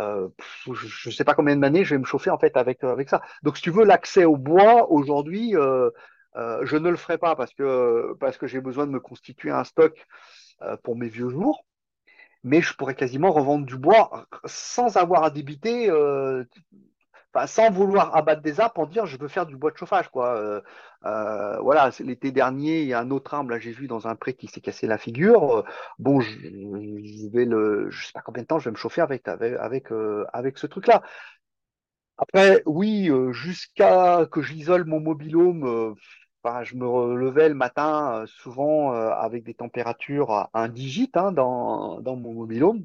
euh, je ne sais pas combien d'années je vais me chauffer en fait avec, euh, avec ça. Donc, si tu veux, l'accès au bois aujourd'hui, euh, euh, je ne le ferai pas parce que, parce que j'ai besoin de me constituer un stock euh, pour mes vieux jours. Mais je pourrais quasiment revendre du bois sans avoir à débiter. Euh, sans vouloir abattre des arbres pour dire je veux faire du bois de chauffage, quoi. Euh, euh, voilà, l'été dernier, il y a un autre arbre, là, j'ai vu dans un pré qui s'est cassé la figure. Euh, bon, je, vais le, je sais pas combien de temps je vais me chauffer avec, avec, avec, avec ce truc-là. Après, oui, jusqu'à que j'isole mon mobilhome, enfin, je me levais le matin, souvent avec des températures à un digit hein, dans, dans mon mobilhome.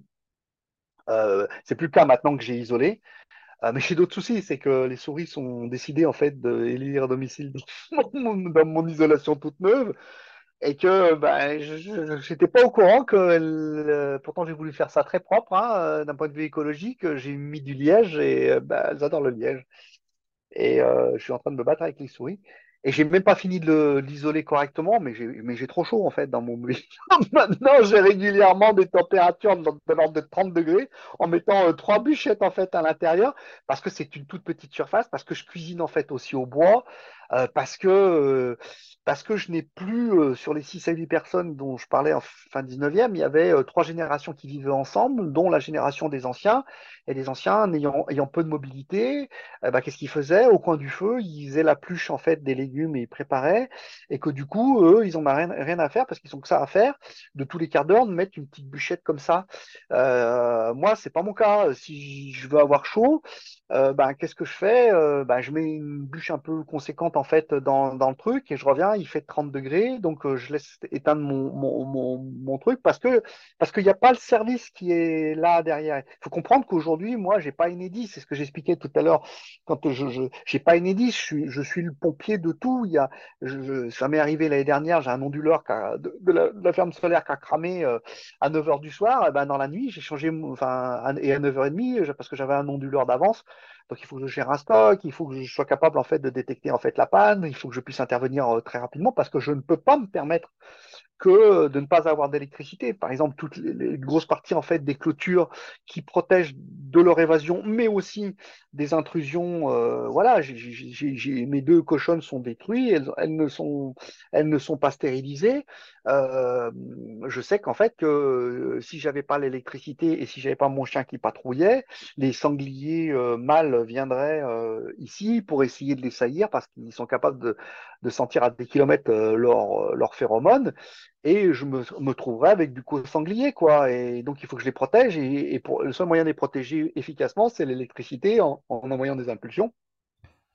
Euh, c'est plus le cas maintenant que j'ai isolé. Euh, mais j'ai d'autres soucis, c'est que les souris sont décidées en fait d'élire à domicile dans mon, isolation toute neuve et que ben, je n'étais pas au courant que euh, pourtant j'ai voulu faire ça très propre hein, euh, d'un point de vue écologique. J'ai mis du liège et ben, elles adorent le liège. Et je suis en train de me battre avec les souris. Et j'ai même pas fini de l'isoler correctement, mais j'ai, trop chaud en fait dans mon Maintenant, j'ai régulièrement des températures de, l'ordre de 30 degrés en mettant euh, trois bûchettes en fait à l'intérieur parce que c'est une toute petite surface, parce que je cuisine en fait aussi au bois, euh, parce que euh, parce que je n'ai plus sur les 6 à 8 personnes dont je parlais en fin 19e, il y avait trois générations qui vivaient ensemble, dont la génération des anciens et les anciens ayant, ayant peu de mobilité, ben, qu'est-ce qu'ils faisaient? Au coin du feu Ils faisaient la pluche en fait des légumes et ils préparaient, et que du coup eux ils n'ont rien, rien à faire parce qu'ils ont que ça à faire de tous les quarts d'heure de mettre une petite bûchette comme ça. Euh, moi c'est pas mon cas. Si je veux avoir chaud, euh, ben, qu'est-ce que je fais? Euh, ben, Je mets une bûche un peu conséquente en fait dans, dans le truc et je reviens, il fait 30 degrés, donc euh, je laisse éteindre mon, mon, mon, mon truc parce que parce qu'il n'y a pas le service qui est là derrière. Il faut comprendre qu'aujourd'hui, moi, j'ai pas Enedis, c'est ce que j'expliquais tout à l'heure. Quand je j'ai pas Enedis, je suis, je suis le pompier de tout. Il y a, je, ça m'est arrivé l'année dernière, j'ai un onduleur qui a, de, la, ferme solaire qui a cramé euh, à 9h du soir. Ben, dans la nuit, j'ai changé, enfin, et à 9h30, parce que j'avais un onduleur d'avance, donc il faut que je gère un stock, il faut que je sois capable en fait de détecter en fait la panne, il faut que je puisse intervenir euh, très rapidement parce que je ne peux pas me permettre que de ne pas avoir d'électricité. Par exemple, toutes les, les, grosses en fait des clôtures qui protègent de leur évasion, mais aussi des intrusions. Euh, voilà, mes deux cochonnes sont détruites, elles, ne sont, elles ne sont pas stérilisées. Euh, je sais qu'en fait que euh, si j'avais pas l'électricité et si j'avais pas mon chien qui patrouillait, les sangliers mâles viendraient ici pour essayer de les saillir parce qu'ils sont capables de, de, sentir à des kilomètres leurs leur phéromones et je me, me trouverais avec du coup sanglier quoi et donc il faut que je les protège et, et pour, le seul moyen de les protéger efficacement c'est l'électricité en, en, envoyant des impulsions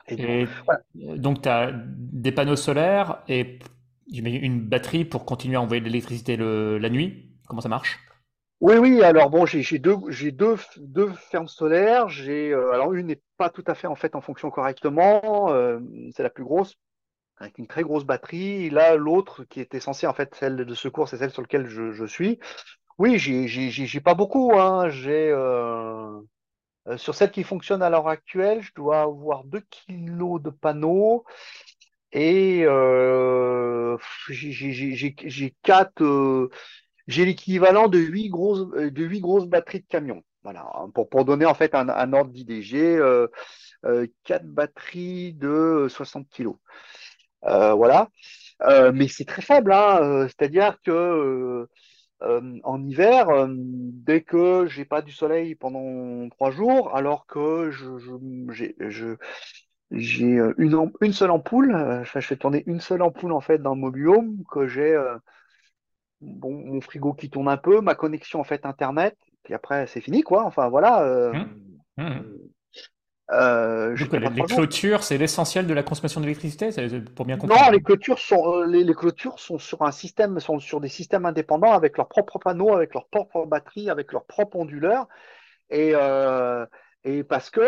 et, et voilà. donc tu as des panneaux solaires et une batterie pour continuer à envoyer de l'électricité la nuit comment ça marche? Oui, oui. Alors bon, j'ai deux, j'ai deux, deux fermes solaires. J'ai euh, alors une n'est pas tout à fait en fait en fonction correctement. Euh, c'est la plus grosse avec une très grosse batterie. Là, l'autre qui était censée en fait celle de secours, c'est celle sur laquelle je, suis. Oui, j'ai pas beaucoup. Hein. J'ai euh, euh, sur celle qui fonctionne à l'heure actuelle, je dois avoir 2 kilos de panneaux et euh, j'ai quatre. J'ai l'équivalent de 8 grosses de 8 grosses batteries de camion. Voilà, pour, pour donner en fait un, un ordre d'idée. J'ai 4 batteries de 60 kilos. Euh, voilà. Euh, mais c'est très faible, hein. Euh, c'est-à-dire que en hiver, dès que j'ai pas du soleil pendant trois jours, alors que je, j'ai je, j'ai une, une seule ampoule, je fais tourner une seule ampoule en fait dans mon biome, que j'ai bon, mon frigo qui tourne un peu, ma connexion en fait internet, puis après c'est fini quoi. Enfin voilà. Mmh. Mmh. Euh, Donc, les, les clôtures, c'est l'essentiel de la consommation d'électricité, pour bien comprendre. Non, les clôtures sont euh, les, les, clôtures sont sur un système, sont sur des systèmes indépendants avec leurs propres panneaux, avec leurs propres batteries, avec leurs propres onduleurs, et euh, et parce que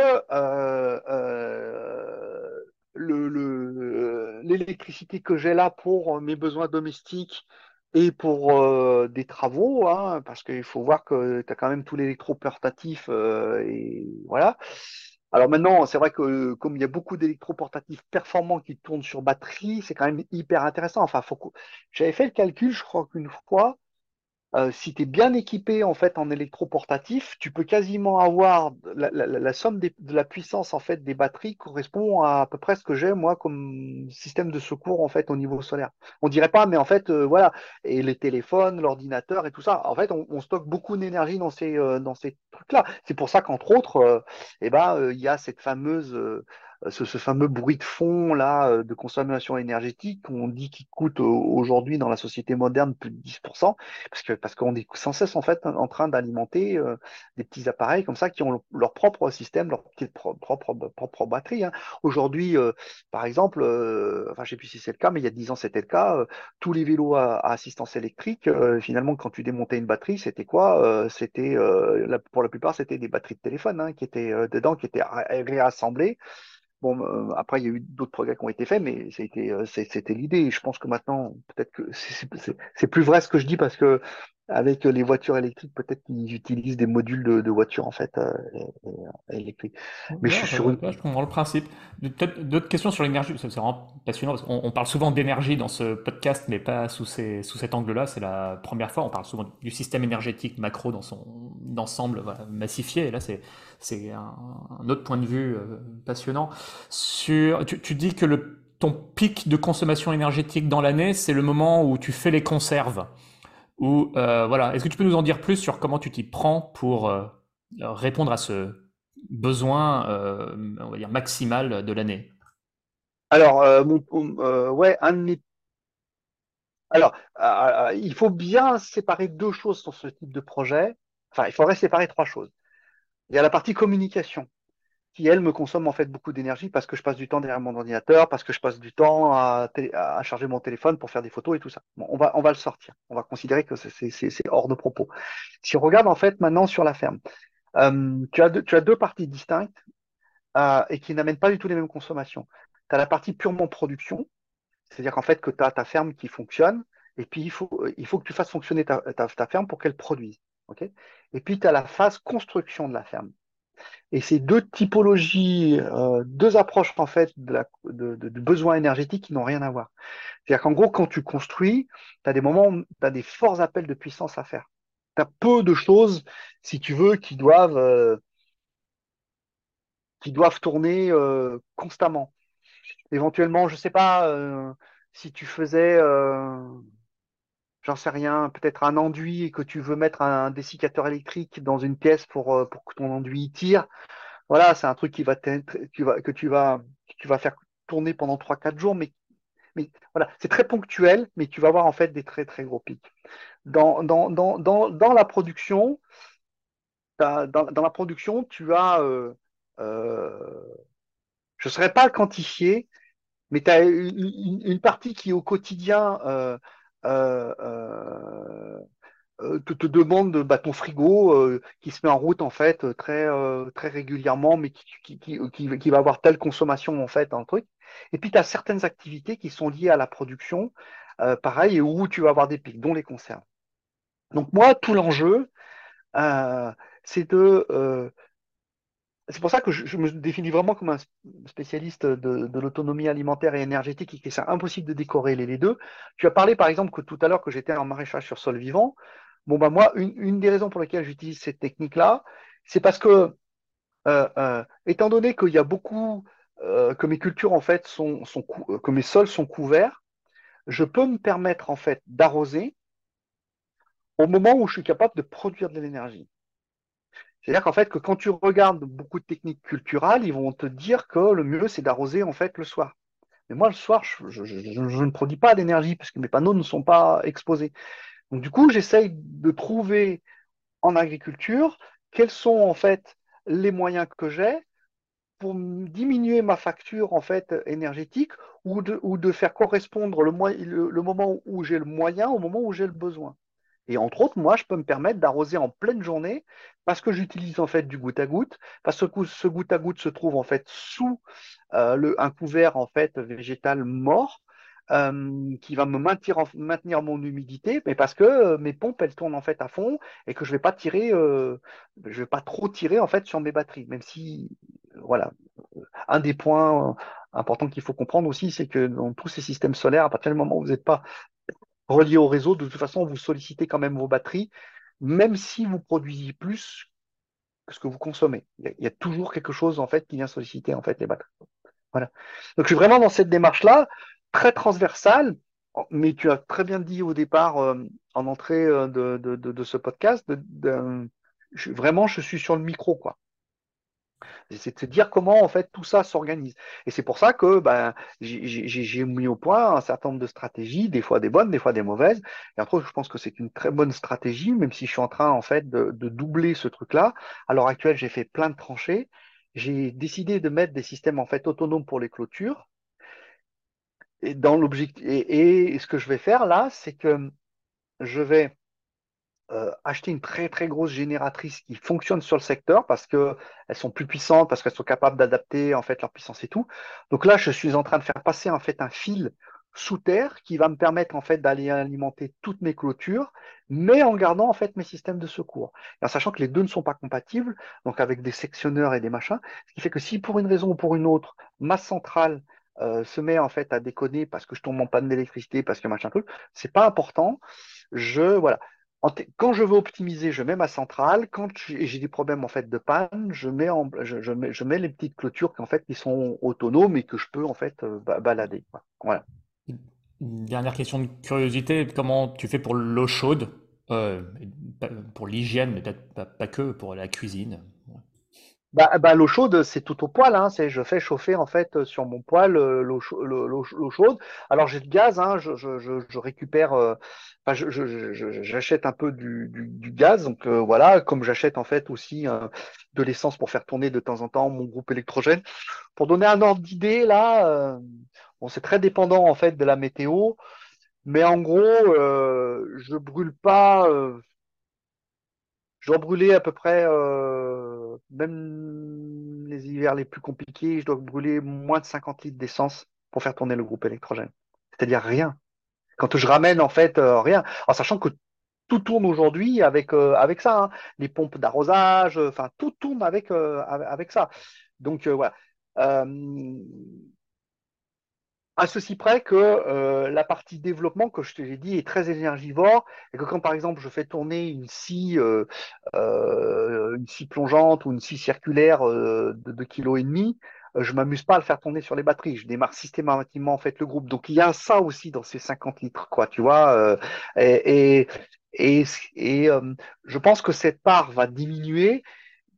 le l'électricité que j'ai là pour mes besoins domestiques et pour euh, des travaux, hein, parce qu'il faut voir que tu as quand même tout l'électroportatif et voilà. Alors maintenant, c'est vrai que comme il y a beaucoup d'électroportatifs performants qui tournent sur batterie, c'est quand même hyper intéressant. Enfin, faut j'avais fait le calcul, je crois qu'une fois, euh, si tu es bien équipé en fait en électroportatif, tu peux quasiment avoir la, somme de la puissance en fait des batteries correspond à à peu près ce que j'ai moi comme système de secours en fait au niveau solaire. On dirait pas, mais en fait euh, voilà. Et les téléphones, l'ordinateur et tout ça, en fait on, stocke beaucoup d'énergie dans ces euh, dans ces trucs-là. C'est pour ça qu'entre autres, eh ben il y a cette fameuse ce, ce fameux bruit de fond là euh, de consommation énergétique qu'on dit qui coûte euh, aujourd'hui dans la société moderne plus de 10%. Parce que parce qu'on est sans cesse en fait en train d'alimenter euh, des petits appareils comme ça qui ont leur, propre système, leur petite pro- propre, propre batterie. hein. Aujourd'hui, euh, par exemple, euh, enfin je sais plus si c'est le cas, mais il y a 10 ans c'était le cas, euh, tous les vélos à, à assistance électrique, euh, finalement quand tu démontais une batterie, c'était quoi? Euh, c'était euh, pour la plupart c'était des batteries de téléphone hein, qui étaient euh, dedans, qui étaient ré- réassemblées Bon, euh, après, il y a eu d'autres progrès qui ont été faits, mais c'était euh, c'était l'idée. Je pense que maintenant, peut-être que c'est plus vrai ce que je dis parce que avec les voitures électriques, peut-être qu'ils utilisent des modules de, de voitures en fait euh, électriques. Mais je suis sur je comprends le principe. D'autres questions sur l'énergie, c'est vraiment passionnant parce qu'on on parle souvent d'énergie dans ce podcast, mais pas sous, ces, sous cet angle-là. C'est la première fois. On parle souvent du système énergétique macro dans son ensemble voilà, massifié. Et là, c'est c'est un, autre point de vue euh, passionnant. Sur, tu, dis que ton pic de consommation énergétique dans l'année, c'est le moment où tu fais les conserves. Ou euh, voilà, est-ce que tu peux nous en dire plus sur comment tu t'y prends pour euh, répondre à ce besoin, on va dire maximal de l'année? Alors, ouais, un de mes- Alors, il faut bien séparer deux choses sur ce type de projet. Enfin, il faudrait séparer trois choses. Il y a la partie communication. qui, elle, me consomme en fait beaucoup d'énergie parce que je passe du temps derrière mon ordinateur, parce que je passe du temps à, charger mon téléphone pour faire des photos et tout ça. On va, on va le sortir. On va considérer que c'est hors de propos. Si on regarde en fait maintenant sur la ferme, euh, tu as deux, tu as deux parties distinctes euh, et qui n'amènent pas du tout les mêmes consommations. Tu as la partie purement production, c'est-à-dire qu'en fait que tu as ta ferme qui fonctionne et puis il faut, il faut que tu fasses fonctionner ta, ta, ta ferme pour qu'elle produise. Ok? Et puis tu as la phase construction de la ferme. Et ces deux typologies, euh, deux approches en fait de la, de, qui n'ont rien à voir. C'est-à-dire qu'en gros, quand tu construis, tu as des moments tu as des forts appels de puissance à faire. Tu as peu de choses, si tu veux, qui doivent, euh, qui doivent tourner euh, constamment. Éventuellement, je sais pas si tu faisais, j'en sais rien, peut-être un enduit et que tu veux mettre un, dessiccateur électrique dans une pièce pour, euh, pour que ton enduit tire. Voilà, c'est un truc qui va tu vas, que tu vas, tu vas faire tourner pendant trois quatre jours, mais, mais voilà, c'est très ponctuel, mais tu vas avoir en fait des très très gros pics. Dans, dans, dans, dans, la production, dans, la production, tu as, euh, euh, je ne saurais pas le quantifier, mais tu as une, partie qui au quotidien te, te demande bah, ton frigo euh, qui se met en route en fait euh, très, euh, très régulièrement, mais qui, qui, qui, qui- va avoir telle consommation en fait, un truc. Et puis tu as certaines activités qui sont liées à la production, euh, pareil, et où tu vas avoir des pics, dont les conserves. Donc moi, tout l'enjeu, euh, c'est de... c'est pour ça que je, me définis vraiment comme un spécialiste de, l'autonomie alimentaire et énergétique et que c'est impossible de décorréler les deux. Tu as parlé par exemple que tout à l'heure que j'étais en maraîchage sur sol vivant. Bon, bah moi, une, des raisons pour lesquelles j'utilise cette technique-là, c'est parce que, euh, euh, étant donné qu'il y a beaucoup, euh, que mes cultures, en fait, sont, sont que mes sols sont couverts, je peux me permettre, en fait, d'arroser au moment où je suis capable de produire de l'énergie. C'est-à-dire qu'en fait, que quand tu regardes beaucoup de techniques culturelles, ils vont te dire que le mieux, c'est d'arroser, en fait, le soir. Mais moi, le soir, je, ne produis pas d'énergie parce que mes panneaux ne sont pas exposés. Donc, du coup, j'essaye de trouver en agriculture, quels sont en fait les moyens que j'ai pour diminuer ma facture en fait énergétique ou de, faire correspondre le moment où j'ai le moyen au moment où j'ai le besoin. Et entre autres, moi, je peux me permettre d'arroser en pleine journée parce que j'utilise en fait du goutte à goutte, parce que ce goutte à goutte se trouve en fait sous euh, un couvert en fait végétal mort euh, qui va me maintenir, en, maintenir mon humidité, mais parce que euh, mes pompes elles tournent en fait à fond et que je vais pas tirer, euh, je vais pas trop tirer en fait sur mes batteries, même si voilà, un des points importants qu'il faut comprendre aussi, c'est que dans tous ces systèmes solaires, à partir du moment où vous n'êtes pas relié au réseau, de toute façon, vous sollicitez quand même vos batteries, même si vous produisez plus que ce que vous consommez. Il y a, toujours quelque chose en fait qui vient solliciter en fait les batteries. Voilà. Donc je suis vraiment dans cette démarche-là, très transversale, mais tu as très bien dit au départ, euh, en entrée euh, de, de, ce podcast, vraiment je suis sur le micro, quoi. C'est de dire comment en fait tout ça s'organise. Et c'est pour ça que ben, j'ai mis au point un certain nombre de stratégies, des fois des bonnes, des fois des mauvaises. Et après, je pense que c'est une très bonne stratégie, même si je suis en train en fait de, doubler ce truc-là. À l'heure actuelle, j'ai fait plein de tranchées. J'ai décidé de mettre des systèmes en fait autonomes pour les clôtures. Et dans l'objectif et ce que je vais faire là, c'est que je vais euh, acheter une très très grosse génératrice qui fonctionne sur le secteur parce qu'elles sont plus puissantes, parce qu'elles sont capables d'adapter en fait leur puissance et tout. Donc là, je suis en train de faire passer en fait un fil sous terre qui va me permettre en fait d'aller alimenter toutes mes clôtures, mais en gardant en fait mes systèmes de secours. Et en sachant que les deux ne sont pas compatibles, donc avec des sectionneurs et des machins, ce qui fait que si pour une raison ou pour une autre, ma centrale euh, se met en fait à déconner parce que je tombe en panne d'électricité, parce que machin truc, c'est pas important. Je voilà, quand je veux optimiser, je mets ma centrale. Quand j'ai des problèmes en fait de panne, je mets, les petites clôtures qui en fait sont autonomes et que je peux en fait euh, balader. Une dernière question de curiosité, comment tu fais pour l'eau chaude, euh, pour l'hygiène, mais peut-être pas, que pour la cuisine? Bah, bah, l'eau chaude, c'est tout au poêle. Hein. C'est, je fais chauffer en fait sur mon poêle euh, l'eau, chaude. Alors j'ai le gaz, hein. je, je, je, récupère. Euh, j'achète un peu du, du, gaz. Donc euh, voilà, comme j'achète en fait aussi de l'essence pour faire tourner de temps en temps mon groupe électrogène. Pour donner un ordre d'idée, là, bon, c'est très dépendant en fait de la météo, mais en gros, je brûle pas je dois brûler à peu près, euh, même les hivers les plus compliqués, je dois brûler moins de 50 litres d'essence pour faire tourner le groupe électrogène. C'est-à-dire rien. Quand je ramène en fait euh, rien, en sachant que tout tourne aujourd'hui avec euh, avec ça, hein. les pompes d'arrosage, enfin tout tourne avec avec ça. Donc voilà à ceci près que euh, la partie développement, que je te l'ai dit, est très énergivore et que quand par exemple je fais tourner une scie, euh, euh, une scie plongeante ou une scie circulaire de 2 kg et demi, je m'amuse pas à le faire tourner sur les batteries. Je démarre systématiquement en fait le groupe. Donc il y a ça aussi dans ces 50 litres, quoi, tu vois. et, et, et je pense que cette part va diminuer,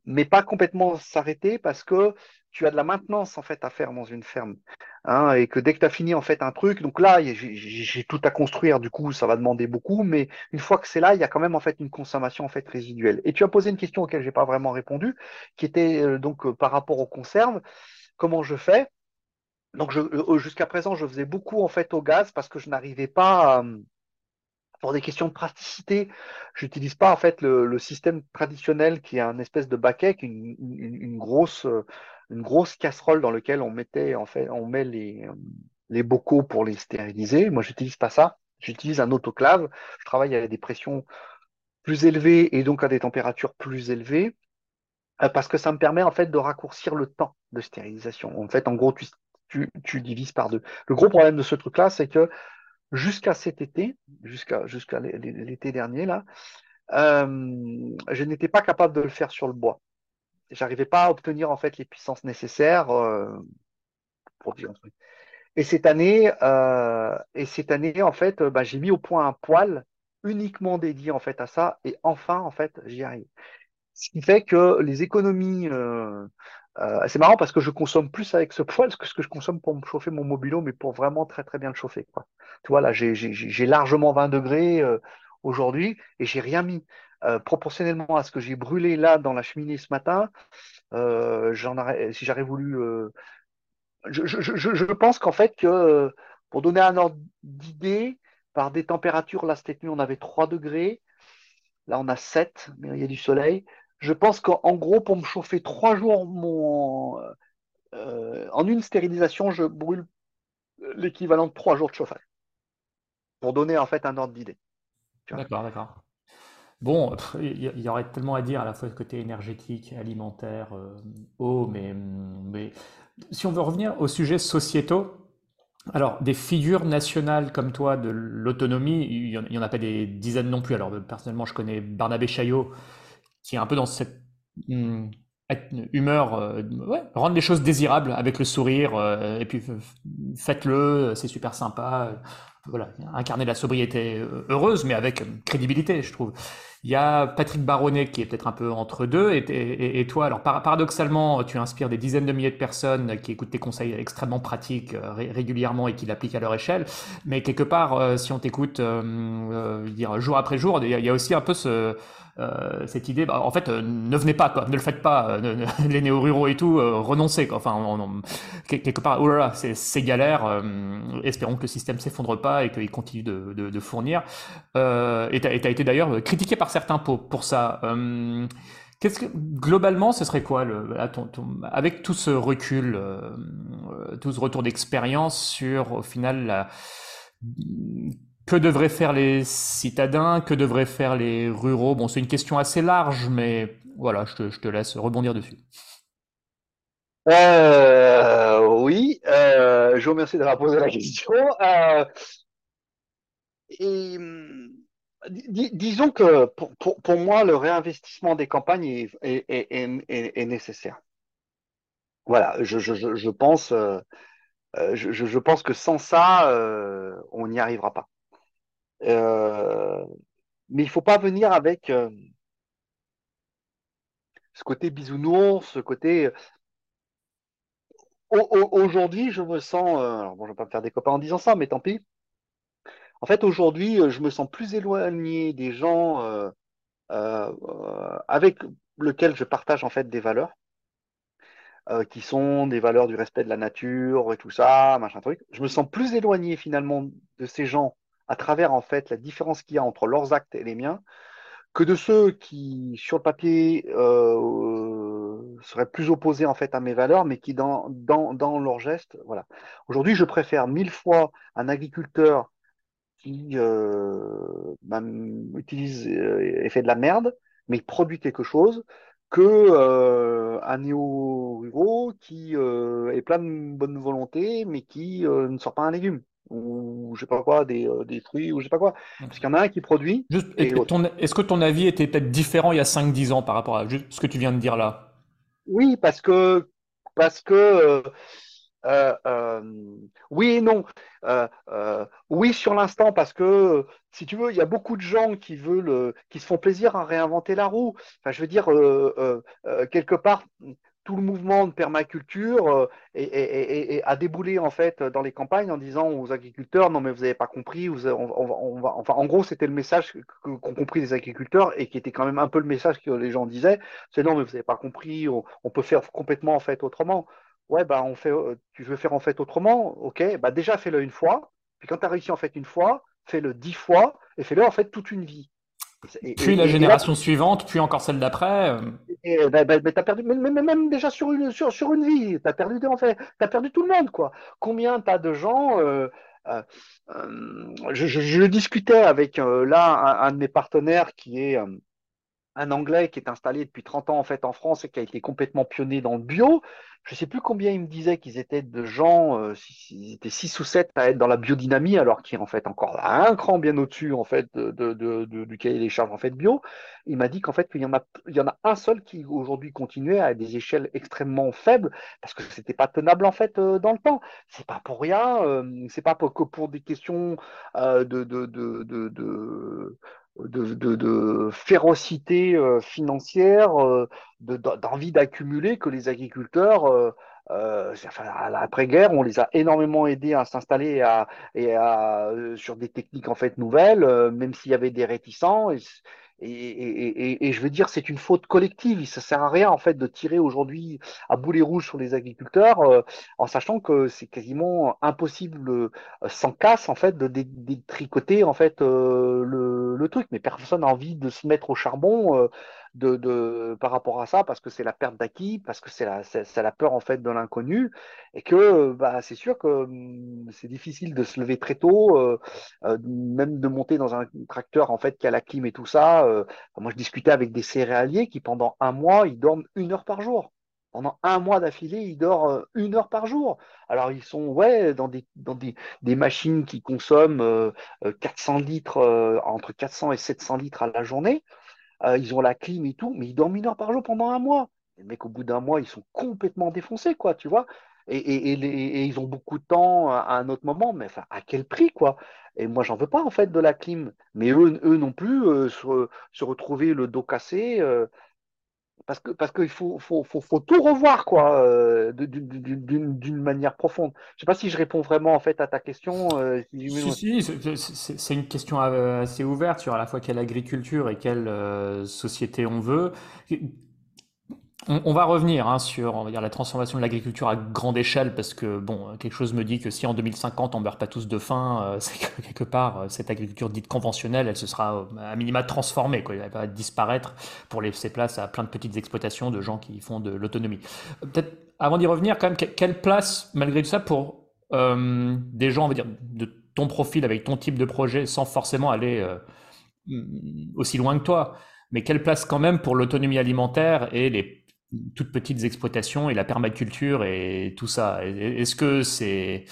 mais pas complètement s'arrêter parce que tu as de la maintenance en fait à faire dans une ferme. Hein, et que dès que tu as fini en fait un truc, donc là j'ai tout à construire, du coup ça va demander beaucoup, mais une fois que c'est là, il y a quand même en fait une consommation en fait résiduelle. Et tu as posé une question auquel j'ai pas vraiment répondu, qui était euh, donc euh, par rapport aux conserves, comment je fais? Donc euh, jusqu'à présent je faisais beaucoup en fait au gaz parce que je n'arrivais pas à, pour des questions de praticité, j'utilise pas en fait le, système traditionnel qui est un espèce de baquet, une, une, grosse, casserole dans laquelle on mettait en fait, on met les, bocaux pour les stériliser. Moi, j'utilise pas ça. J'utilise un autoclave. Je travaille à des pressions plus élevées et donc à des températures plus élevées euh, parce que ça me permet en fait de raccourcir le temps de stérilisation. En fait, en gros, tu divises par deux. Le gros problème de ce truc-là, c'est que jusqu'à cet été, jusqu'à l'été dernier là, euh, je n'étais pas capable de le faire sur le bois. J'arrivais pas à obtenir en fait les puissances nécessaires euh, pour euh, et cette année en fait, bah, j'ai mis au point un poêle uniquement dédié en fait à ça, et enfin en fait j'y arrive. Ce qui fait que les économies euh, c'est marrant parce que je consomme plus avec ce poêle que ce que je consomme pour chauffer mon mobilhome, mais pour vraiment très très bien le chauffer. Tu vois, là, j'ai largement 20 degrés euh, aujourd'hui et j'ai rien mis. Euh, proportionnellement à ce que j'ai brûlé là dans la cheminée ce matin, si j'aurais voulu. Je, pense qu'en fait, que pour donner un ordre d'idée, par des températures, là cette nuit on avait 3 degrés, là on a 7, mais il y a du soleil je pense qu'en gros, pour me chauffer trois jours mon, euh, en une stérilisation, je brûle l'équivalent de trois jours de chauffage. Pour donner en fait un ordre d'idée. D'accord, d'accord. Bon, il y, aurait tellement à dire à la fois côté énergétique, alimentaire, euh, eau, mais, mais si on veut revenir au sujet sociétaux, Alors, des figures nationales comme toi de l'autonomie, il n'y en, a pas des dizaines non plus. Alors, personnellement, je connais Barnabé Chaillot, qui est un peu dans cette hmm, humeur, euh, ouais, rendre les choses désirables avec le sourire, euh, et puis faites-le, c'est super sympa. voilà, incarner la sobriété euh, heureuse, mais avec crédibilité, je trouve. Il y a Patrick Baronnet qui est peut-être un peu entre deux, et, et, toi, alors paradoxalement, tu inspires des dizaines de milliers de personnes qui écoutent tes conseils extrêmement pratiques régulièrement et qui l'appliquent à leur échelle, mais quelque part, si on t'écoute dire jour après jour, il y a aussi un peu ce euh, cette idée, bah, en fait, euh, ne venez pas, quoi, ne le faites pas, euh, les néo-ruraux et tout, renoncez, quoi. Enfin, quelque part, oh là là, c'est galère, espérons que le système s'effondre pas et qu'il continue de, de, fournir. et tu as, été d'ailleurs critiqué par certains pour, pour ça. Qu'est-ce que globalement, ce serait quoi le, avec tout ce recul, tout ce retour d'expérience sur au final la, que devraient faire les citadins Que devraient faire les ruraux? Bon, c'est une question assez large, mais voilà, je te, laisse rebondir dessus. Euh, oui, euh, je vous remercie d'avoir posé la question. Euh, disons que pour, moi, le réinvestissement des campagnes est, nécessaire. Voilà, je, pense que sans ça, on n'y arrivera pas. Euh, mais il faut pas venir avec euh, ce côté bisounours, ce côté. Aujourd'hui, je me sens. Euh, alors bon, je vais pas me faire des copains en disant ça, mais tant pis. En fait, aujourd'hui, je me sens plus éloigné des gens avec lesquels je partage en fait des valeurs. qui sont des valeurs du respect de la nature et tout ça, machin truc. Je me sens plus éloigné finalement de ces gens à travers en fait la différence qu'il y a entre leurs actes et les miens, que de ceux qui, sur le papier, euh, seraient plus opposés en fait à mes valeurs, mais qui dans, dans, dans leurs gestes, voilà. Aujourd'hui, je préfère mille fois un agriculteur qui euh, bah, utilise euh, et fait de la merde, mais produit quelque chose, que un néo-rural qui est plein de bonne volonté, mais qui ne sort pas un légume ou je sais pas quoi, des, euh, des fruits ou je sais pas quoi. Parce qu'il y en a un qui produit. Est-ce que ton avis était peut-être différent il y a 5-10 ans par rapport à ce que tu viens de dire là? Oui, parce que parce que euh, euh, oui et non. Oui sur l'instant parce que si tu veux, il y a beaucoup de gens qui veulent, qui se font plaisir à réinventer la roue. Enfin, je veux dire quelque part, tout le mouvement de permaculture euh, et, a déboulé en fait dans les campagnes en disant aux agriculteurs non mais vous n'avez pas compris, on, va, enfin en gros c'était le message qu'ont compris les agriculteurs et qui était quand même un peu le message que les gens disaient, c'est non mais vous n'avez pas compris, on, peut faire complètement en fait autrement. Ouais bah on fait, euh, tu veux faire en fait autrement, ok, bah déjà fais-le une fois, puis quand tu as réussi en fait une fois, fais-le dix fois et fais-le en fait toute une vie puis la génération suivante, puis encore celle d'après. Euh. Bah, bah, as perdu, même, déjà sur une, sur, sur une vie, tu as perdu, en fait, as perdu tout le monde. quoi. Combien tu as de gens euh, euh, je, je, discutais avec là un, de mes partenaires qui est un Anglais qui est installé depuis 30 ans en fait en France et qui a été complètement pionnier dans le bio. Je ne sais plus combien il me disait qu'ils étaient de gens, euh, ils étaient 6 ou 7 à être dans la biodynamie, alors qu'il est en fait encore un cran bien au-dessus en fait de, du cahier des charges en fait bio. Il m'a dit qu'en fait qu'il y en a il y en a un seul qui aujourd'hui continuait à des échelles extrêmement faibles parce que c'était pas tenable en fait euh, dans le temps. C'est pas pour rien, euh, c'est pas pour, que pour des questions euh, de, de, de, férocité euh, financière, euh, d'envie d'accumuler que les agriculteurs, euh, à l'après-guerre, on les a énormément aidés à s'installer et à, sur des techniques en fait nouvelles, même s'il y avait des réticents. Et, je veux dire, c'est une faute collective. Ça sert à rien en fait de tirer aujourd'hui à boulet rouge sur les agriculteurs, euh, en sachant que c'est quasiment impossible euh, sans casse en fait de détricoter en fait euh, le, le, truc. Mais personne n'a envie de se mettre au charbon par rapport à ça, parce que c'est la perte d'acquis, parce que c'est la, peur en fait de l'inconnu, et que bah, c'est sûr que hum, c'est difficile de se lever très tôt, euh, euh, même de monter dans un tracteur en fait qui a la clim et tout ça. Euh, moi, je discutais avec des céréaliers qui pendant un mois, ils dorment une heure par jour. Pendant un mois d'affilée, il dort euh, une heure par jour. Alors, ils sont ouais, dans des, dans machines qui consomment euh, euh, 400 litres, entre 400 et 700 litres à la journée. Euh, ils ont la clim et tout, mais ils dorment une heure par jour pendant un mois. Les mecs, au bout d'un mois, ils sont complètement défoncés, quoi, tu vois. Et, et, et, les- et ils ont beaucoup de temps à un autre moment, mais enfin, à quel prix, quoi? Et moi, j'en veux pas, en fait, de la clim. Mais eux, eux non plus, euh, se, se retrouver le dos cassé. euh, parce que parce qu'il faut, faut, faut, faut tout revoir quoi euh, d'une manière profonde. Je sais pas si je réponds vraiment en fait à ta question. euh, si- Si, si, c'est une question euh, assez ouverte sur à la fois quelle agriculture et quelle euh, société on veut. On, va revenir hein, sur la transformation de l'agriculture à grande échelle parce que bon, quelque chose me dit que si en 2050 on meurt pas tous de faim, euh, c'est que quelque part euh, cette agriculture dite conventionnelle, elle se sera euh, à minima transformée, quoi. Elle va disparaître pour laisser place à plein de petites exploitations de gens qui font de l'autonomie. Peut-être avant d'y revenir, quand même, que- quelle place malgré tout ça pour des gens, on va dire, de ton profil avec ton type de projet, sans forcément aller aussi loin que toi, mais quelle place quand même pour l'autonomie alimentaire et les toutes petites exploitations et la permaculture et tout ça. Est-ce que c'est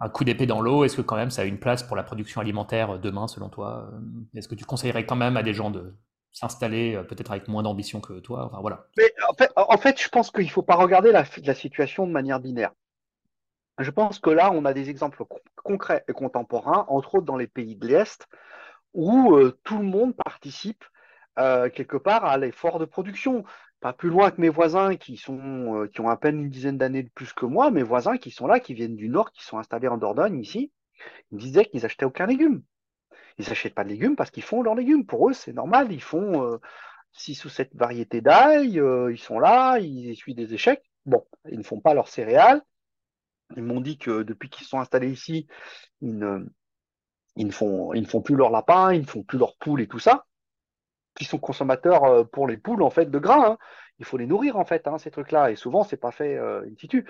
un coup d'épée dans l'eau? Est-ce que quand même ça a une place pour la production alimentaire demain, selon toi? Est-ce que tu conseillerais quand même à des gens de s'installer euh, peut-être avec moins d'ambition que toi? Enfin voilà. En fait, je pense qu'il faut pas regarder la, situation de manière binaire. Je pense que là, on a des exemples con- concrets et contemporains, entre autres dans les pays de l'Est, où euh, tout le monde participe euh, quelque part à l'effort de production. Pas plus loin que mes voisins qui sont euh, qui ont à peine une dizaine d'années de plus que moi, mes voisins qui sont là, qui viennent du Nord, qui sont installés en Dordogne ici, ils me disaient qu'ils achetaient aucun légume. Ils n'achètent pas de légumes parce qu'ils font leurs légumes. Pour eux, c'est normal. Ils font euh, six ou sept variétés d'ail. euh, ils sont là, ils essuient des échecs. Bon, ils ne font pas leurs céréales. Ils m'ont dit que depuis qu'ils sont installés ici, ils ne, ils ne font, ils ne font plus leurs lapins, ils ne font plus leurs poules et tout ça. Qui sont consommateurs euh, pour les poules en fait de grains. hein. Il faut les nourrir en fait, hein, ces trucs-là. Et souvent, c'est pas fait euh, in situ.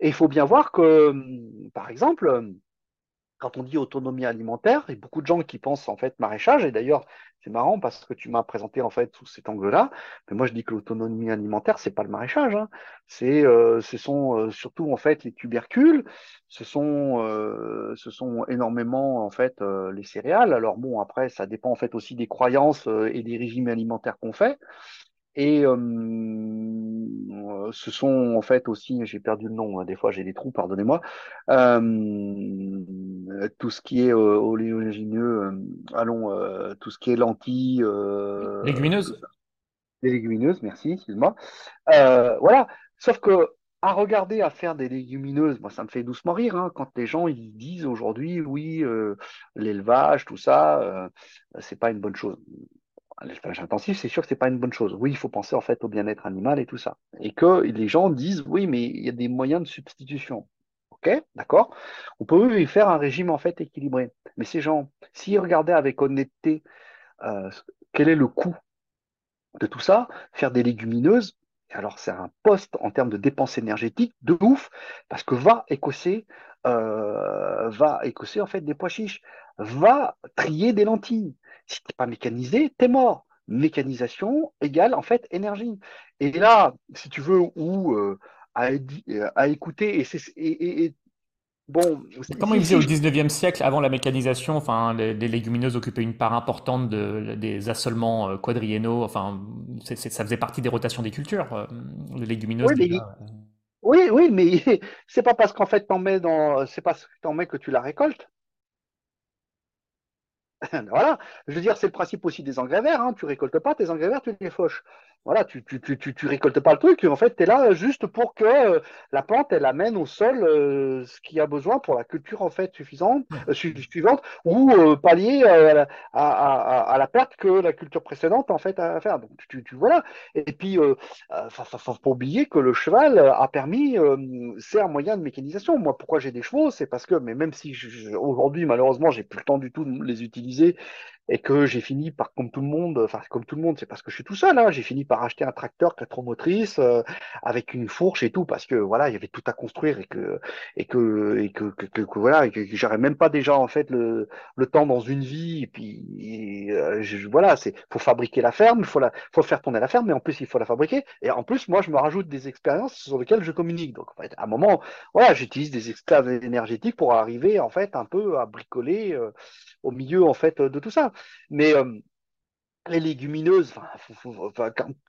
Et il faut bien voir que, hum, par exemple, hum, quand on dit autonomie alimentaire, il y a beaucoup de gens qui pensent en fait maraîchage, et d'ailleurs c'est marrant parce que tu m'as présenté en fait sous cet angle-là, mais moi je dis que l'autonomie alimentaire, c'est pas le maraîchage, hein. Euh, ce sont euh, surtout en fait les tubercules, ce sont, euh, énormément en fait les céréales. Alors bon, après ça dépend en fait aussi des croyances et des régimes alimentaires qu'on fait. Et euh, ce sont en fait aussi, j'ai perdu le nom, hein, des fois j'ai des trous, pardonnez-moi, euh, tout ce qui est euh, oléagineux, allons, tout ce qui est lentilles, tout Légumineuse ça, des légumineuses, merci, excuse-moi. Euh, voilà, sauf que à regarder, à faire des légumineuses, moi ça me fait doucement rire hein, quand les gens ils disent aujourd'hui, oui, l'élevage, tout ça, c'est pas une bonne chose. L'élevage intensif, c'est sûr que c'est pas une bonne chose. Oui, il faut penser en fait au bien-être animal et tout ça. Et que les gens disent, oui, mais il y a des moyens de substitution. Ok, d'accord. On peut faire un régime fait équilibré. Mais ces gens, s'ils regardaient avec honnêteté euh, quel est le coût de tout ça, faire des légumineuses, alors c'est un poste en termes de dépenses énergétiques de ouf, parce que va écosser, euh, va écosser en fait des pois chiches, va trier des lentilles. Si t'es pas mécanisé, t'es mort. Mécanisation égale en fait énergie. Et là, si tu veux, ou euh, à, euh, à écouter, et, c'est- et, et- et bon, Comment ils faisaient au je 19e siècle, avant la mécanisation, enfin, les, les légumineuses occupaient une part importante de, des assolements euh, quadriennaux, enfin, ça faisait partie des rotations des cultures, les légumineuses oui, mais oui, oui, mais c'est pas parce qu'en fait t'en mets dans, c'est pas parce que t'en mets que tu la récoltes. Voilà, je veux dire, c'est le principe aussi des engrais verts. Hein. Tu récoltes pas tes engrais verts, tu les fauches. Voilà, tu, tu, tu, tu, tu récoltes pas le truc. En fait, tu es là juste pour que euh, la plante, elle amène au sol euh, ce qu'il a besoin pour la culture en fait suffisante, euh, su- suivante ou pallier à, la- à, la perte que la culture précédente en fait a à faire. Donc, tu, tu voilà. Et puis, faut, pas oublier que le cheval a permis, c'est un moyen de mécanisation. Moi, pourquoi j'ai des chevaux, c'est parce que, mais même si aujourd'hui, malheureusement, j'ai plus le temps du tout de les utiliser et que j'ai fini par, comme tout le monde, enfin comme tout le monde, c'est parce que je suis tout seul, hein, j'ai fini par acheter un tracteur quatre motrices euh, avec une fourche et tout, parce que voilà, il y avait tout à construire et que et que et que, que, que- que voilà, que, j'aurais même pas déjà en fait le, le temps dans une vie. Et puis euh, voilà, c'est faut fabriquer la ferme, faut la faut faire tourner la ferme, mais en plus il faut la fabriquer. Et en plus, moi, je me rajoute des expériences sur lesquelles je communique. Donc en fait, à un moment, voilà, j'utilise des esclaves énergétiques pour arriver en fait un peu à bricoler euh, au milieu en fait de tout ça. Mais euh, les légumineuses,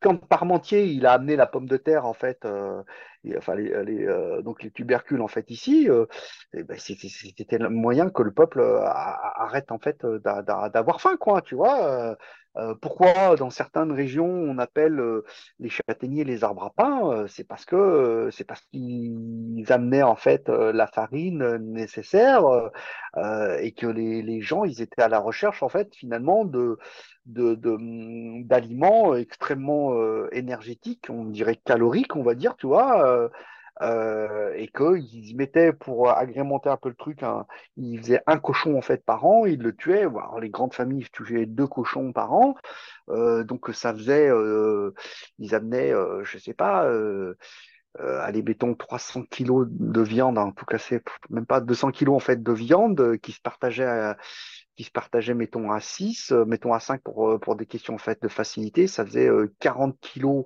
quand, Parmentier il a amené la pomme de terre en fait, euh, les, euh, donc les tubercules en fait ici, eh ben, c'était le moyen que le peuple arrête en fait d'a- d'a- d'avoir faim quoi, tu vois. Euh, pourquoi dans certaines régions on appelle euh, les châtaigniers les arbres à pain? euh, c'est parce que euh, c'est parce qu'ils amenaient en fait euh, la farine nécessaire euh, euh, et que les, les gens ils étaient à la recherche en fait finalement de de, de- d'aliments extrêmement énergétiques, on dirait caloriques, on va dire, tu vois, euh, euh, et qu'ils mettaient pour agrémenter un peu le truc, un- ils faisaient un cochon en fait par an, ils le tuaient. Les grandes familles tuaient deux cochons par an, euh, donc ça faisait, euh, ils amenaient, euh, je sais pas. Euh, euh, allez, mettons 300 kilos de viande, en tout cas, c'est même pas 200 kilos en fait de viande euh, qui se partageait à, qui se partageait, mettons, à 6, euh, mettons à 5 pour, euh, des questions en fait de facilité, ça faisait euh, 40 kilos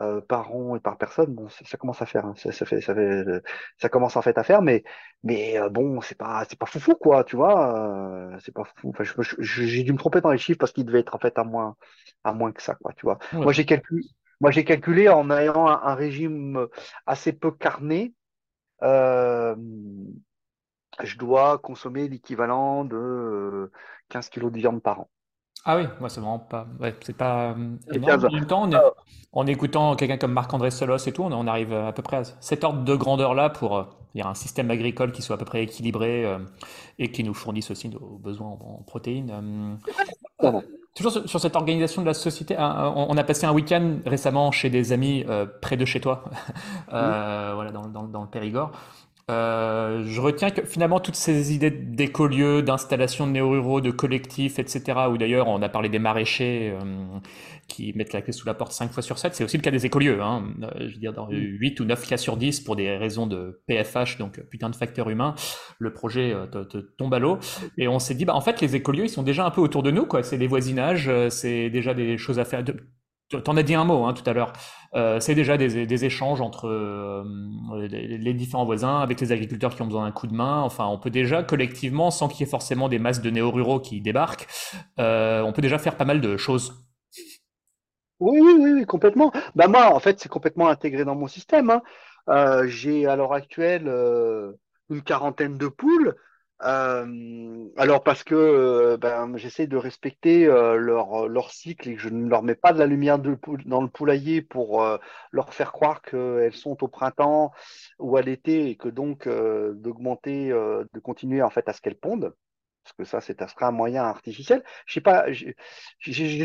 euh, par an et par personne. Bon, ça, ça commence à faire, hein, ça, ça fait, ça fait, euh, ça commence en fait à faire, mais, mais euh, bon, c'est pas, c'est pas foufou quoi, tu vois, euh, c'est pas fou. Enfin, j'ai dû me tromper dans les chiffres parce qu'il devait être en fait à moins, à moins que ça, quoi, tu vois. Ouais. Moi, j'ai calculé, moi, j'ai calculé en ayant un, un régime assez peu carné. Je dois consommer l'équivalent de euh, 15 kilos de viande par an. Ah oui, moi c'est vraiment pas, ouais, c'est pas euh, énorme. 15. En même temps, on est- Euh, en écoutant quelqu'un comme Marc-André Solos et tout, on, on arrive à peu près à cet ordre de grandeur-là pour euh, dire un système agricole qui soit à peu près équilibré euh, et qui nous fournisse aussi nos besoins en, en protéines. Euh, euh, pardon. toujours sur, sur cette organisation de la société, on, on a passé un week-end récemment chez des amis euh, près de chez toi, euh, voilà, dans, dans- dans le Périgord. Euh, je retiens que finalement toutes ces idées d'écolieux, d'installation de néo-ruraux, de collectifs, etc., ou d'ailleurs on a parlé des maraîchers euh, qui mettent la clé sous la porte 5 fois sur 7, c'est aussi le cas des écolieux. Hein. Euh, je veux dire, dans Hmm. 8 ou 9 cas sur 10, pour des raisons de PFH, donc putain de facteur humain, le projet euh, te, te tombe à l'eau. Et on s'est dit, bah, en fait, les écolieux, ils sont déjà un peu autour de nous, quoi. C'est des voisinages, c'est déjà des choses à faire. De- T'en as dit un mot hein, tout à l'heure. Euh, c'est déjà des, échanges entre euh, les, différents voisins, avec les agriculteurs qui ont besoin d'un coup de main. Enfin, on peut déjà collectivement, sans qu'il y ait forcément des masses de néo-ruraux qui débarquent, euh, on peut déjà faire pas mal de choses. Oui, oui, oui, complètement. Bah moi, en fait, c'est complètement intégré dans mon système. hein. J'ai à l'heure actuelle une quarantaine de poules. Euh, alors parce que euh, ben, j'essaie de respecter euh, leur, leur cycle et que je ne leur mets pas de la lumière de dans le poulailler pour euh, leur faire croire qu'elles sont au printemps ou à l'été et que donc euh, d'augmenter, euh, de continuer en fait à ce qu'elles pondent. Parce que ça, c'est un moyen artificiel. Je sais pas, j'ai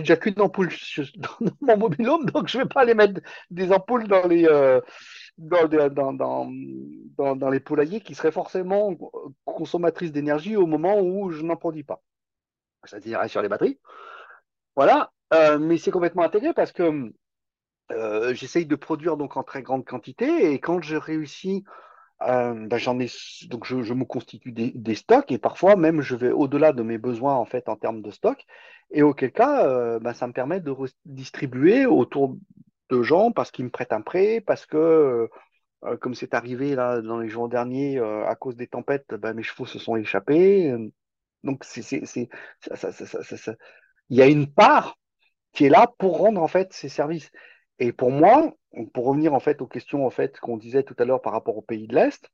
déjà qu'une ampoule dans mon mobil-home, donc je vais pas aller mettre des ampoules dans les, euh, dans, les poulaillers qui seraient forcément consommatrices d'énergie au moment où je n'en produis pas. C'est-à-dire sur les batteries. Voilà. Euh, mais c'est complètement intégré parce que euh, j'essaye de produire donc en très grande quantité et quand je réussis euh, ben, j'en ai donc je, me constitue des, stocks et parfois même je vais au-delà de mes besoins en fait en termes de stock et auquel cas ben, ça me permet de redistribuer autour de gens parce qu'ils me prêtent un prêt parce que euh, comme c'est arrivé là dans les jours derniers euh, à cause des tempêtes ben, mes chevaux se sont échappés. Donc c'est il y a une part qui est là pour rendre en fait ces services. Et pour moi pour revenir en fait aux questions en fait qu'on disait tout à l'heure par rapport aux pays de l'Est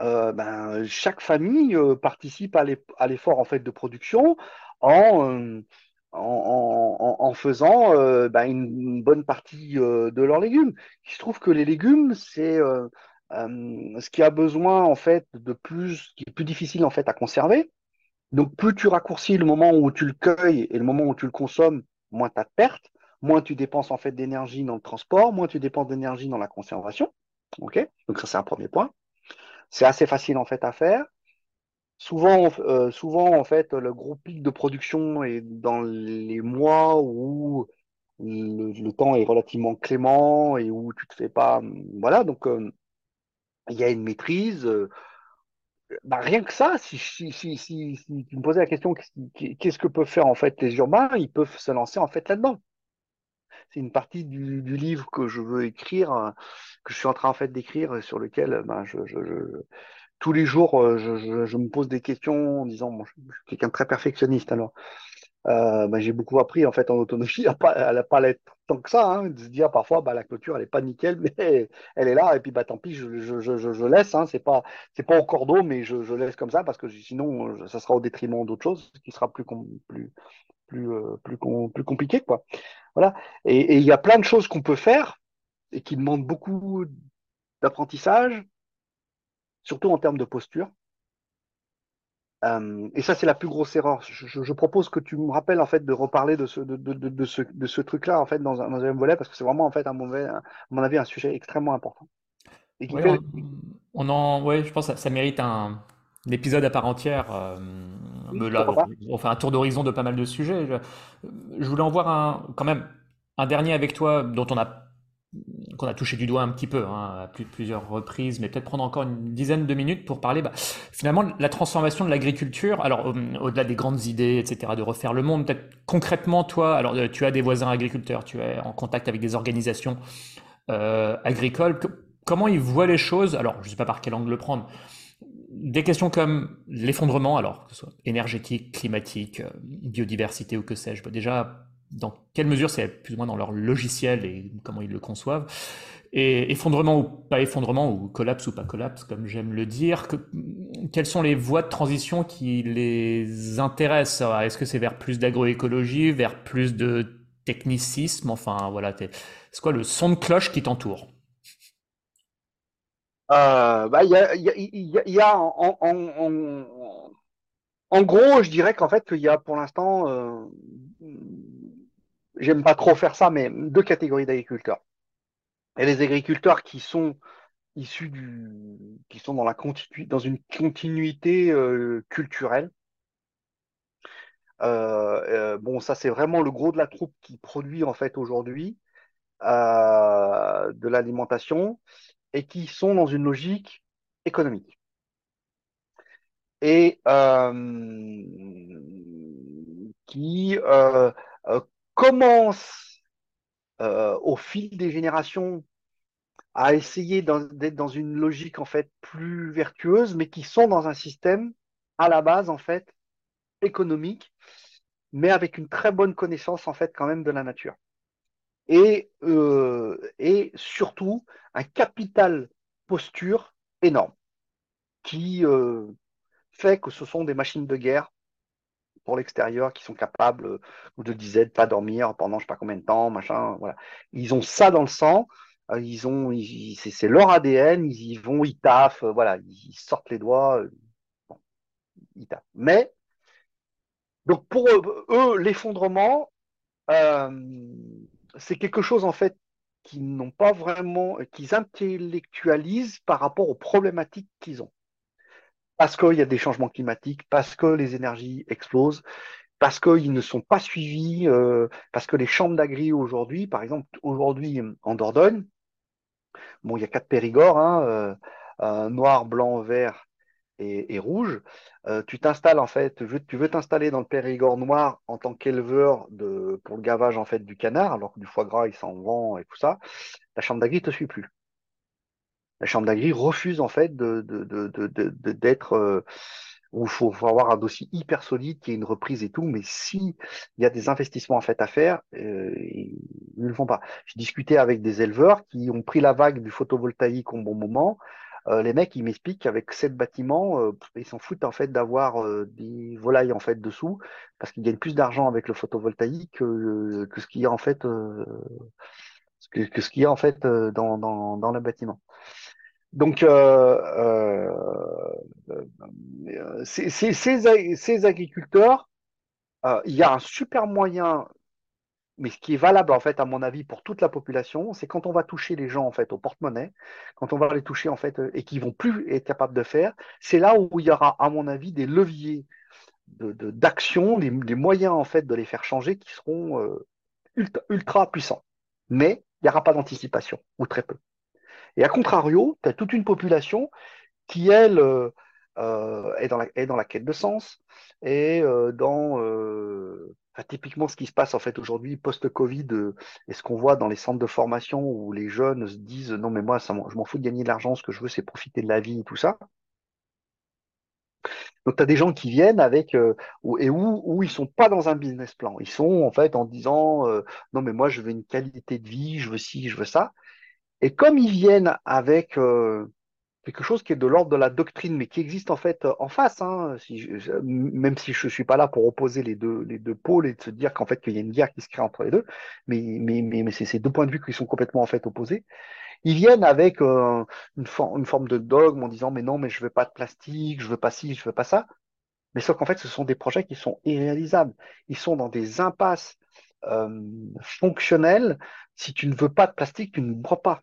euh, ben, chaque famille euh, participe à l'eff- à l'effort en fait de production en, euh, en, faisant euh, ben, une, bonne partie euh, de leurs légumes. Il se trouve que les légumes, c'est euh, ce qui a besoin en fait de plus, qui est plus difficile en fait à conserver. Donc plus tu raccourcis le moment où tu le cueilles et le moment où tu le consommes, moins tu as de pertes, moins tu dépenses en fait d'énergie dans le transport, moins tu dépenses d'énergie dans la conservation. Ok? Donc ça c'est un premier point. C'est assez facile en fait à faire. Souvent, euh, souvent, en fait, le gros pic de production est dans les mois où le, temps est relativement clément et où tu te fais pas. Voilà, donc euh, il y a une maîtrise. euh, bah, rien que ça, si, tu me posais la question, qu'est- qu'est-ce que peuvent faire en fait les urbains? Ils peuvent se lancer en fait là-dedans. C'est une partie du, livre que je veux écrire, que je suis en train en fait d'écrire, sur lequel je, je- tous les jours euh, je, me pose des questions en disant, bon, je, suis quelqu'un de très perfectionniste alors. Euh, ben, j'ai beaucoup appris en fait en autonomie à pas, à pas l'être tant que ça, hein, de se dire parfois bah, la clôture elle est pas nickel, mais elle est là et puis bah tant pis je, laisse, hein, c'est pas au cordeau mais je, laisse comme ça parce que sinon euh, ça sera au détriment d'autres choses qui sera plus com- plus plus plus, com- plus compliqué. Voilà. Et il y a plein de choses qu'on peut faire et qui demandent beaucoup d'apprentissage, surtout en termes de posture. Euh, et ça, c'est la plus grosse erreur. Je, je- je propose que tu me rappelles en fait de reparler de ce, de, de, de, de ce, de ce truc-là en fait dans un, un volet parce que c'est vraiment en fait un mauvais, à mon avis, un sujet extrêmement important et qui Oui, on, fait. on en, ouais, je pense que ça, ça mérite un, un épisode à part entière. euh, Oui, là, on fait un tour d'horizon de pas mal de sujets. Je, je voulais en voir un, quand même, un dernier avec toi dont on a, qu'on a touché du doigt un petit peu, hein, à plus- plusieurs reprises, mais peut-être prendre encore une dizaine de minutes pour parler, bah, finalement, de la transformation de l'agriculture. Alors, au- au-delà des grandes idées, etc., de refaire le monde, peut-être concrètement, toi, alors, euh, tu as des voisins agriculteurs, tu es en contact avec des organisations euh, agricole, que- comment ils voient les choses, alors je ne sais pas par quel angle le prendre, des questions comme l'effondrement, alors que ce soit énergétique, climatique, euh, biodiversité ou que sais-je, bah, déjà, dans quelle mesure c'est plus ou moins dans leur logiciel et comment ils le conçoivent, et effondrement ou pas effondrement, ou collapse ou pas collapse, comme j'aime le dire, que- quelles sont les voies de transition qui les intéressent? Est-ce que c'est vers plus d'agroécologie, vers plus de technicisme? Enfin, voilà, c'est quoi le son de cloche qui t'entoure? Euh, bah, il y a, il y a, y a, en gros, je dirais qu'en fait, qu'il y a pour l'instant, euh, j'aime pas trop faire ça, mais deux catégories d'agriculteurs. A les agriculteurs qui sont issus du, qui sont dans la continu, dans une continuité euh, culturelle. Euh, euh, bon, ça c'est vraiment le gros de la troupe qui produit en fait aujourd'hui de l'alimentation et qui sont dans une logique économique. Et qui commencent euh, au fil des générations à essayer d'être dans une logique en fait plus vertueuse, mais qui sont dans un système à la base en fait économique, mais avec une très bonne connaissance en fait quand même de la nature. Et, euh, et surtout un capital posture énorme qui euh, fait que ce sont des machines de guerre pour l'extérieur qui sont capables, ou de dizaines, de pas dormir pendant je sais pas combien de temps, machin, voilà. Ils ont ça dans le sang, euh, ils ont, c'est leur ADN, ils y vont, ils taffent, euh, voilà, ils sortent les doigts, euh, ils taffent. Mais, donc pour eux, l'effondrement, c'est quelque chose en fait qu'ils n'ont pas vraiment, qu'ils intellectualisent par rapport aux problématiques qu'ils ont. Parce qu'il y a des changements climatiques, parce que les énergies explosent, parce qu'ils ne sont pas suivis, euh, parce que les chambres d'agri aujourd'hui, par exemple, aujourd'hui en Dordogne, bon, il y a quatre Périgord, hein, euh, noir, blanc, vert et, rouge. Euh, tu t'installes en fait, tu veux, t'installer dans le Périgord noir en tant qu'éleveur pour le gavage en fait du canard, alors que du foie gras il s'en vend et tout ça. La chambre d'agri te suit plus. La chambre d'agri refuse en fait de, d'être euh, où il faut, avoir un dossier hyper solide, qui est une reprise et tout, mais si il y a des investissements en fait à faire, euh, ils ne le font pas. J'ai discuté avec des éleveurs qui ont pris la vague du photovoltaïque au bon moment. Euh, les mecs, ils m'expliquent qu'avec sept bâtiments, euh, ils s'en foutent en fait d'avoir euh, des volailles en fait dessous, parce qu'ils gagnent plus d'argent avec le photovoltaïque que, que ce qu'il y a en fait, euh, que, que ce qu'il y a en fait euh, dans, dans, dans le bâtiment. Donc, euh, euh, euh, ces, ces, agriculteurs, euh, il y a un super moyen mais ce qui est valable en fait à mon avis pour toute la population, c'est quand on va toucher les gens en fait au porte-monnaie, quand on va les toucher en fait et qui vont plus être capables de faire, c'est là où il y aura à mon avis des leviers d'action, de, des, moyens en fait de les faire changer qui seront euh, ultra, ultra, puissants. Mais il n'y aura pas d'anticipation ou très peu. Et à contrario, tu as toute une population qui elle euh, euh, est, dans la, quête de sens et dans typiquement, ce qui se passe en fait aujourd'hui post-Covid euh, et ce qu'on voit dans les centres de formation où les jeunes se disent non mais moi je m'en fous de gagner de l'argent, ce que je veux c'est profiter de la vie et tout ça. Donc tu as des gens qui viennent avec euh, et où, où ils sont pas dans un business plan, ils sont en fait en disant euh, non mais moi je veux une qualité de vie, je veux ci, je veux ça. Et comme ils viennent avec quelque chose qui est de l'ordre de la doctrine, mais qui existe en fait euh, en face, hein, si même si je ne suis pas là pour opposer les deux, les deux pôles et de se dire qu'en fait qu'il y a une guerre qui se crée entre les deux, mais, mais, mais, mais c'est ces deux points de vue qui sont complètement en fait opposés. Ils viennent avec euh, une, une, forme de dogme en disant mais non, mais je veux pas de plastique, je veux pas ci, je veux pas ça. Mais sauf qu'en fait, ce sont des projets qui sont irréalisables. Ils sont dans des impasses euh, fonctionnelles. Si tu ne veux pas de plastique, tu ne bois pas.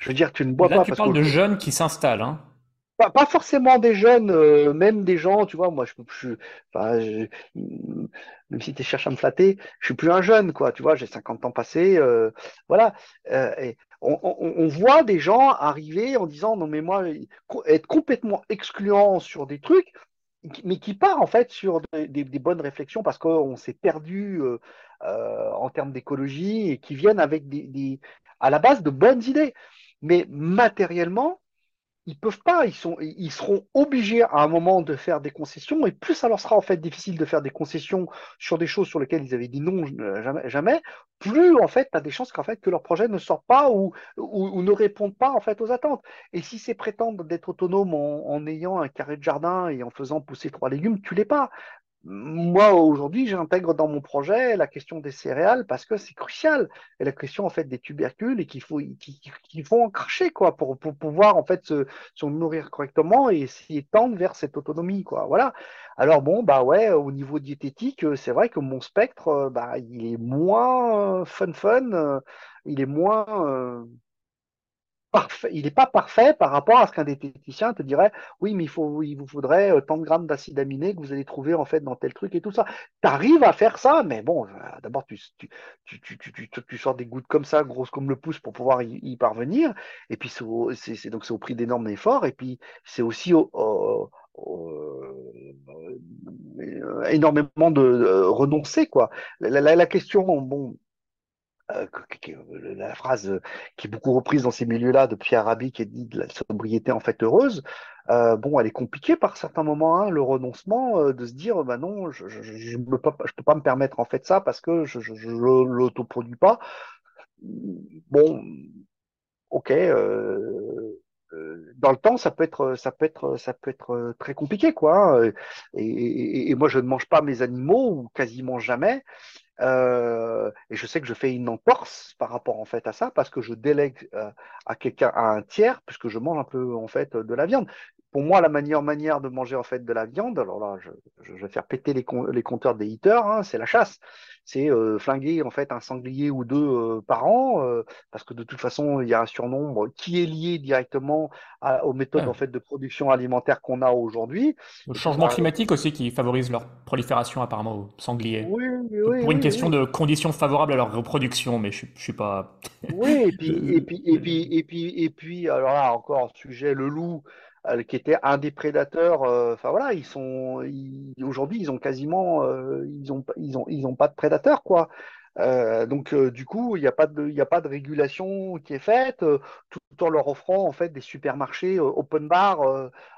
Je veux dire, tu ne bois Là, pas. Tu parles de jeunes qui s'installent. Hein. Pas, forcément des jeunes, euh, même des gens, tu vois, moi, je, je, enfin, même si tu cherches à me flatter, je suis plus un jeune, quoi, tu vois, j'ai 50 ans passés, euh, voilà. Euh, et on, on, voit des gens arriver en disant, non, mais moi, être complètement excluant sur des trucs, mais qui part en fait sur des, des bonnes réflexions parce qu'on s'est perdu en termes d'écologie et qui viennent avec des, des, à la base de bonnes idées mais matériellement, ils peuvent pas, ils, seront obligés à un moment de faire des concessions, et plus ça leur sera en fait difficile de faire des concessions sur des choses sur lesquelles ils avaient dit non jamais, plus en fait tu as des chances qu'en fait que leur projet ne sorte pas ou, ne répondent pas en fait aux attentes. Et si c'est prétendre d'être autonome en, en, ayant un carré de jardin et en faisant pousser trois légumes, tu l'es pas moi aujourd'hui j'intègre dans mon projet la question des céréales parce que c'est crucial. Et la question en fait des tubercules et qu'il faut qu'il faut en cracher quoi pour, pouvoir en fait se, nourrir correctement et essayer de tendre vers cette autonomie quoi. Voilà. Alors bon bah ouais au niveau diététique c'est vrai que mon spectre bah il est moins fun fun il est moins il n'est pas parfait par rapport à ce qu'un diététicien te dirait, oui, mais il, faut, il vous faudrait euh, tant de grammes d'acide aminé que vous allez trouver en fait dans tel truc et tout ça. Tu arrives à faire ça, mais bon, euh, d'abord, tu, sors des gouttes comme ça, grosses comme le pouce, pour pouvoir y, parvenir. Et puis, c'est c'est au prix d'énormes efforts. Et puis, c'est aussi au, euh, énormément de renoncer, quoi. La, la, la question, bon, euh, la phrase qui est beaucoup reprise dans ces milieux-là de Pierre Rabhi qui dit de la sobriété en fait heureuse, euh, bon, elle est compliquée par certains moments, hein, le renoncement, euh, de se dire, bah non, je ne peux, pas, je peux pas me permettre en fait ça parce que je ne l'autoproduis pas. Bon, ok, dans le temps, ça peut être, ça peut être, ça peut être très compliqué, quoi. Hein, et, et, moi, je ne mange pas mes animaux ou quasiment jamais. Euh, et je sais que je fais une entorse par rapport en fait à ça parce que je délègue euh, à quelqu'un, à un tiers, puisque je mange un peu en fait de la viande. Pour moi, la meilleure manière de manger en fait de la viande, alors là, je, je vais faire péter les, les compteurs des eaters, hein, c'est la chasse. C'est euh, flinguer en fait un sanglier ou deux euh, par an, euh, parce que de toute façon, il y a un surnombre qui est lié directement à, aux méthodes en fait de production alimentaire qu'on a aujourd'hui. Le changement climatique aussi qui favorise leur prolifération apparemment aux sangliers. Oui, oui, Pour une question de conditions favorables à leur reproduction, mais je, je suis pas. Oui, et puis, et puis, et puis, et puis, et puis, alors là encore sujet le loup. Euh, qui était un des prédateurs. Euh, enfin voilà, ils sont aujourd'hui, ils ont quasiment, euh, ils ont, ils ont, ils ont pas de prédateurs quoi. Euh, donc euh, du coup, il n'y a pas de, régulation qui est faite, euh, tout en leur offrant en fait des supermarchés open bar.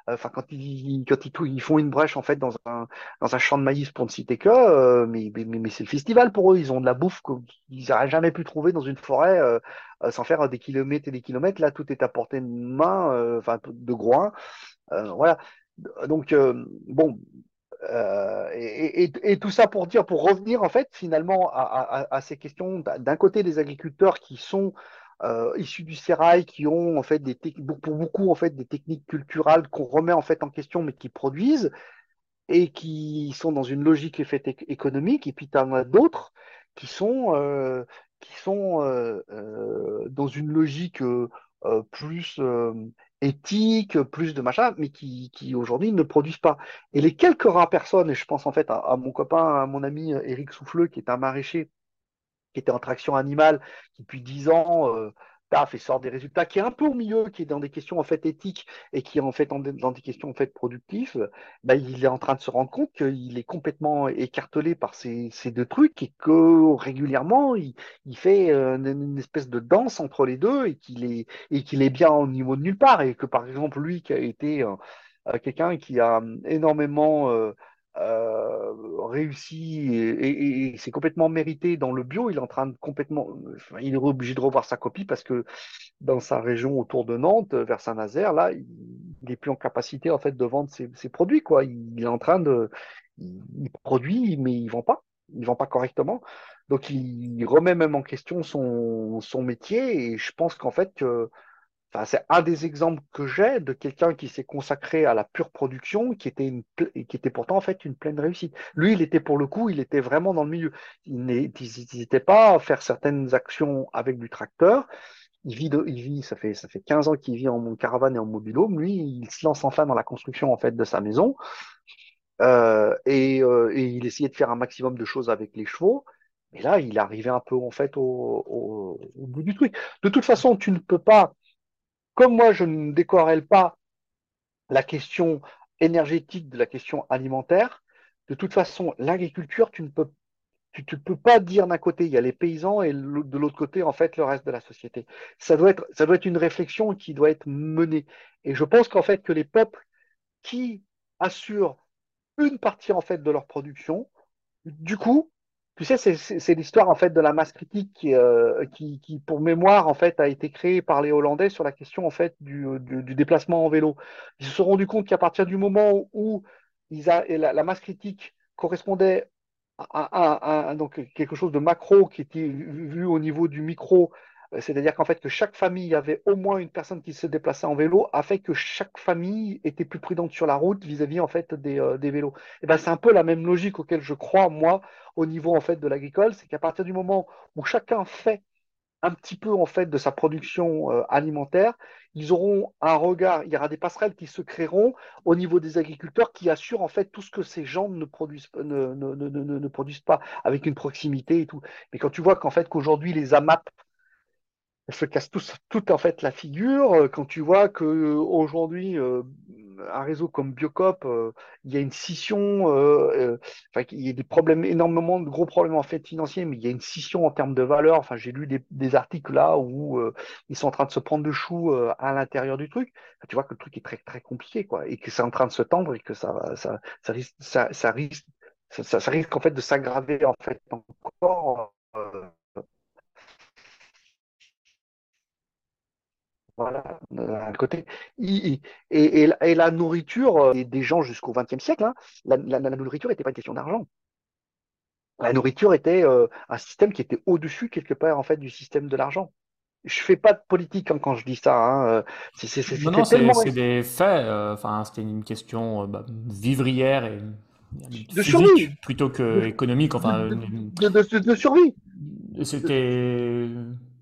Enfin quand ils, font une brèche en fait dans un, champ de maïs pour ne citer que, mais c'est le festival pour eux. Ils ont de la bouffe qu'ils n'auraient jamais pu trouver dans une forêt sans faire des kilomètres et des kilomètres. Là, tout est à portée de main, enfin de groin. voilà. Donc bon, euh, et, tout ça pour dire, pour revenir en fait finalement à, ces questions d'un côté des agriculteurs qui sont euh, issus du sérail, qui ont en fait des pour beaucoup en fait des techniques culturelles qu'on remet en fait en question, mais qui produisent et qui sont dans une logique économique. Et puis tu en as d'autres qui sont, euh, qui sont dans une logique plus éthique, plus de machin, mais qui, qui aujourd'hui ne produisent pas. Et les quelques rares personnes, et je pense en fait à, mon copain, à mon ami Éric Souffleux, qui est un maraîcher, qui était en traction animale, qui depuis 10 ans, euh, et sort des résultats, qui est un peu au milieu, qui est dans des questions en fait éthiques et qui est en fait dans des questions en fait productives, bah, il est en train de se rendre compte qu'il est complètement écartelé par ces, ces deux trucs et que régulièrement il, il fait euh, une, espèce de danse entre les deux et qu'il est et qu'il est bien au niveau de nulle part. Et que par exemple lui qui a été euh, euh, quelqu'un qui a énormément euh, euh, réussi et, et- c'est complètement mérité dans le bio. Il est en train de complètement, il est obligé de revoir sa copie parce que dans sa région autour de Nantes, vers Saint-Nazaire, là, il n'est plus en capacité en fait de vendre ses, produits, quoi. Il, est en train de, il, produit, mais il vend pas. Il vend pas correctement. Donc, il, remet même en question son, métier et je pense qu'en fait, C'est un des exemples que j'ai de quelqu'un qui s'est consacré à la pure production, qui était, pourtant en fait une pleine réussite. Lui, il était pour le coup, il était vraiment dans le milieu. Il n'hésitait pas à faire certaines actions avec du tracteur. Il vit, ça fait, ça fait 15 ans qu'il vit en caravane et en mobilhome. Lui, il se lance enfin dans la construction en fait de sa maison. Euh, et, euh, et il essayait de faire un maximum de choses avec les chevaux. Mais là, il arrivait un peu en fait au bout du truc. De toute façon, tu ne peux pas comme moi, je ne décorrèle pas la question énergétique de la question alimentaire, de toute façon, l'agriculture, tu ne peux, pas dire d'un côté, il y a les paysans et de l'autre côté, en fait, le reste de la société. Ça doit être, ça doit être une réflexion qui doit être menée. Et je pense qu'en fait, que les peuples qui assurent une partie, en fait, de leur production, du coup, tu sais, c'est l'histoire en fait de la masse critique qui, euh, qui, qui, pour mémoire, en fait, a été créée par les Hollandais sur la question en fait du, du, du déplacement en vélo. Ils se sont rendus compte qu'à partir du moment où ils a, la, masse critique correspondait à, à- à- à- donc quelque chose de macro qui était vu au niveau du micro, c'est-à-dire qu'en fait que chaque famille avait au moins une personne qui se déplaçait en vélo, a fait que chaque famille était plus prudente sur la route vis-à-vis en fait des, euh, vélos. Et ben c'est un peu la même logique auquel je crois moi au niveau en fait de l'agricole, c'est qu'à partir du moment où chacun fait un petit peu en fait de sa production euh, alimentaire, ils auront un regard, il y aura des passerelles qui se créeront au niveau des agriculteurs qui assurent en fait tout ce que ces gens ne produisent, ne produisent pas avec une proximité et tout. Mais quand tu vois qu'en fait qu'aujourd'hui les AMAP elles se cassent tous, tout en fait la figure euh, quand tu vois que euh, aujourd'hui euh, un réseau comme Biocop, il y a une scission, enfin, il y a des problèmes, énormément de gros problèmes en fait financiers, mais il y a une scission en termes de valeur. Enfin, j'ai lu des, des articles là où ils sont en train de se prendre de chou à l'intérieur du truc. Tu vois que le truc est très très compliqué, quoi, et que c'est en train de se tendre et que ça, ça, ça risque, ça, ça risque, ça- ça risque en fait de s'aggraver en fait encore. euh, Voilà, d'un côté. Et, et la et la nourriture euh, des gens jusqu'au XXe siècle, hein, la, la- la nourriture n'était pas une question d'argent. La nourriture était euh, un système qui était au-dessus, quelque part, en fait, du système de l'argent. Je fais pas de politique hein, quand je dis ça. hein, euh, c'est- Non, non, C'était c'est tellement des faits. Enfin, c'était une question bah, vivrière et de survie, plutôt que économique. de, Enfin, de, de, de- de survie, c'était,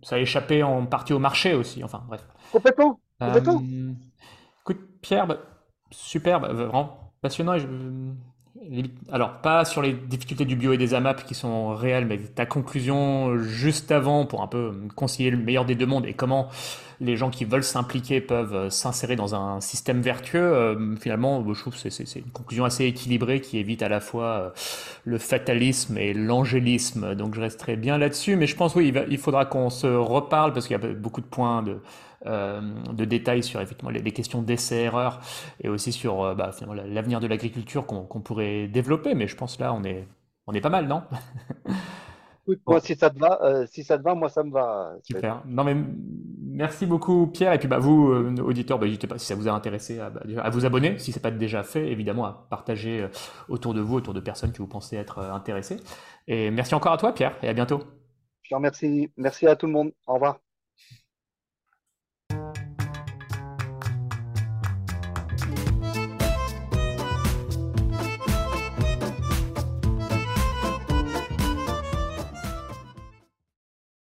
ça a échappé en partie au marché aussi. Enfin, bref. complètement, complètement. Euh, écoute, Pierre, bah, super, bah, vraiment passionnant. et je- alors, pas sur les difficultés du bio et des AMAP qui sont réelles, mais ta conclusion juste avant pour un peu concilier le meilleur des deux mondes et comment les gens qui veulent s'impliquer peuvent euh, s'insérer dans un système vertueux, euh, finalement, je trouve que c'est une conclusion assez équilibrée qui évite à la fois euh, le fatalisme et l'angélisme. Donc, je resterai bien là-dessus, mais je pense, oui, il il faudra qu'on se reparle parce qu'il y a beaucoup de points de euh, de détails sur effectivement les, les questions d'essai-erreur et aussi sur euh, bah, l'avenir de l'agriculture qu'on pourrait développer. Mais je pense là, on est, on est pas mal, non? Écoute, Moi, Bon, si ça te va, euh, si ça te va, moi, ça me va, super. Non mais merci beaucoup Pierre. Et puis bah, vous, euh, auditeurs, bah, n'hésitez pas si ça vous a intéressé à, bah, à vous abonner, si c'est pas déjà fait, évidemment, à partager euh, autour de vous, autour de personnes que vous pensez être euh, intéressées. Et merci encore à toi Pierre, et à bientôt. Je te remercie. Merci à tout le monde. Au revoir.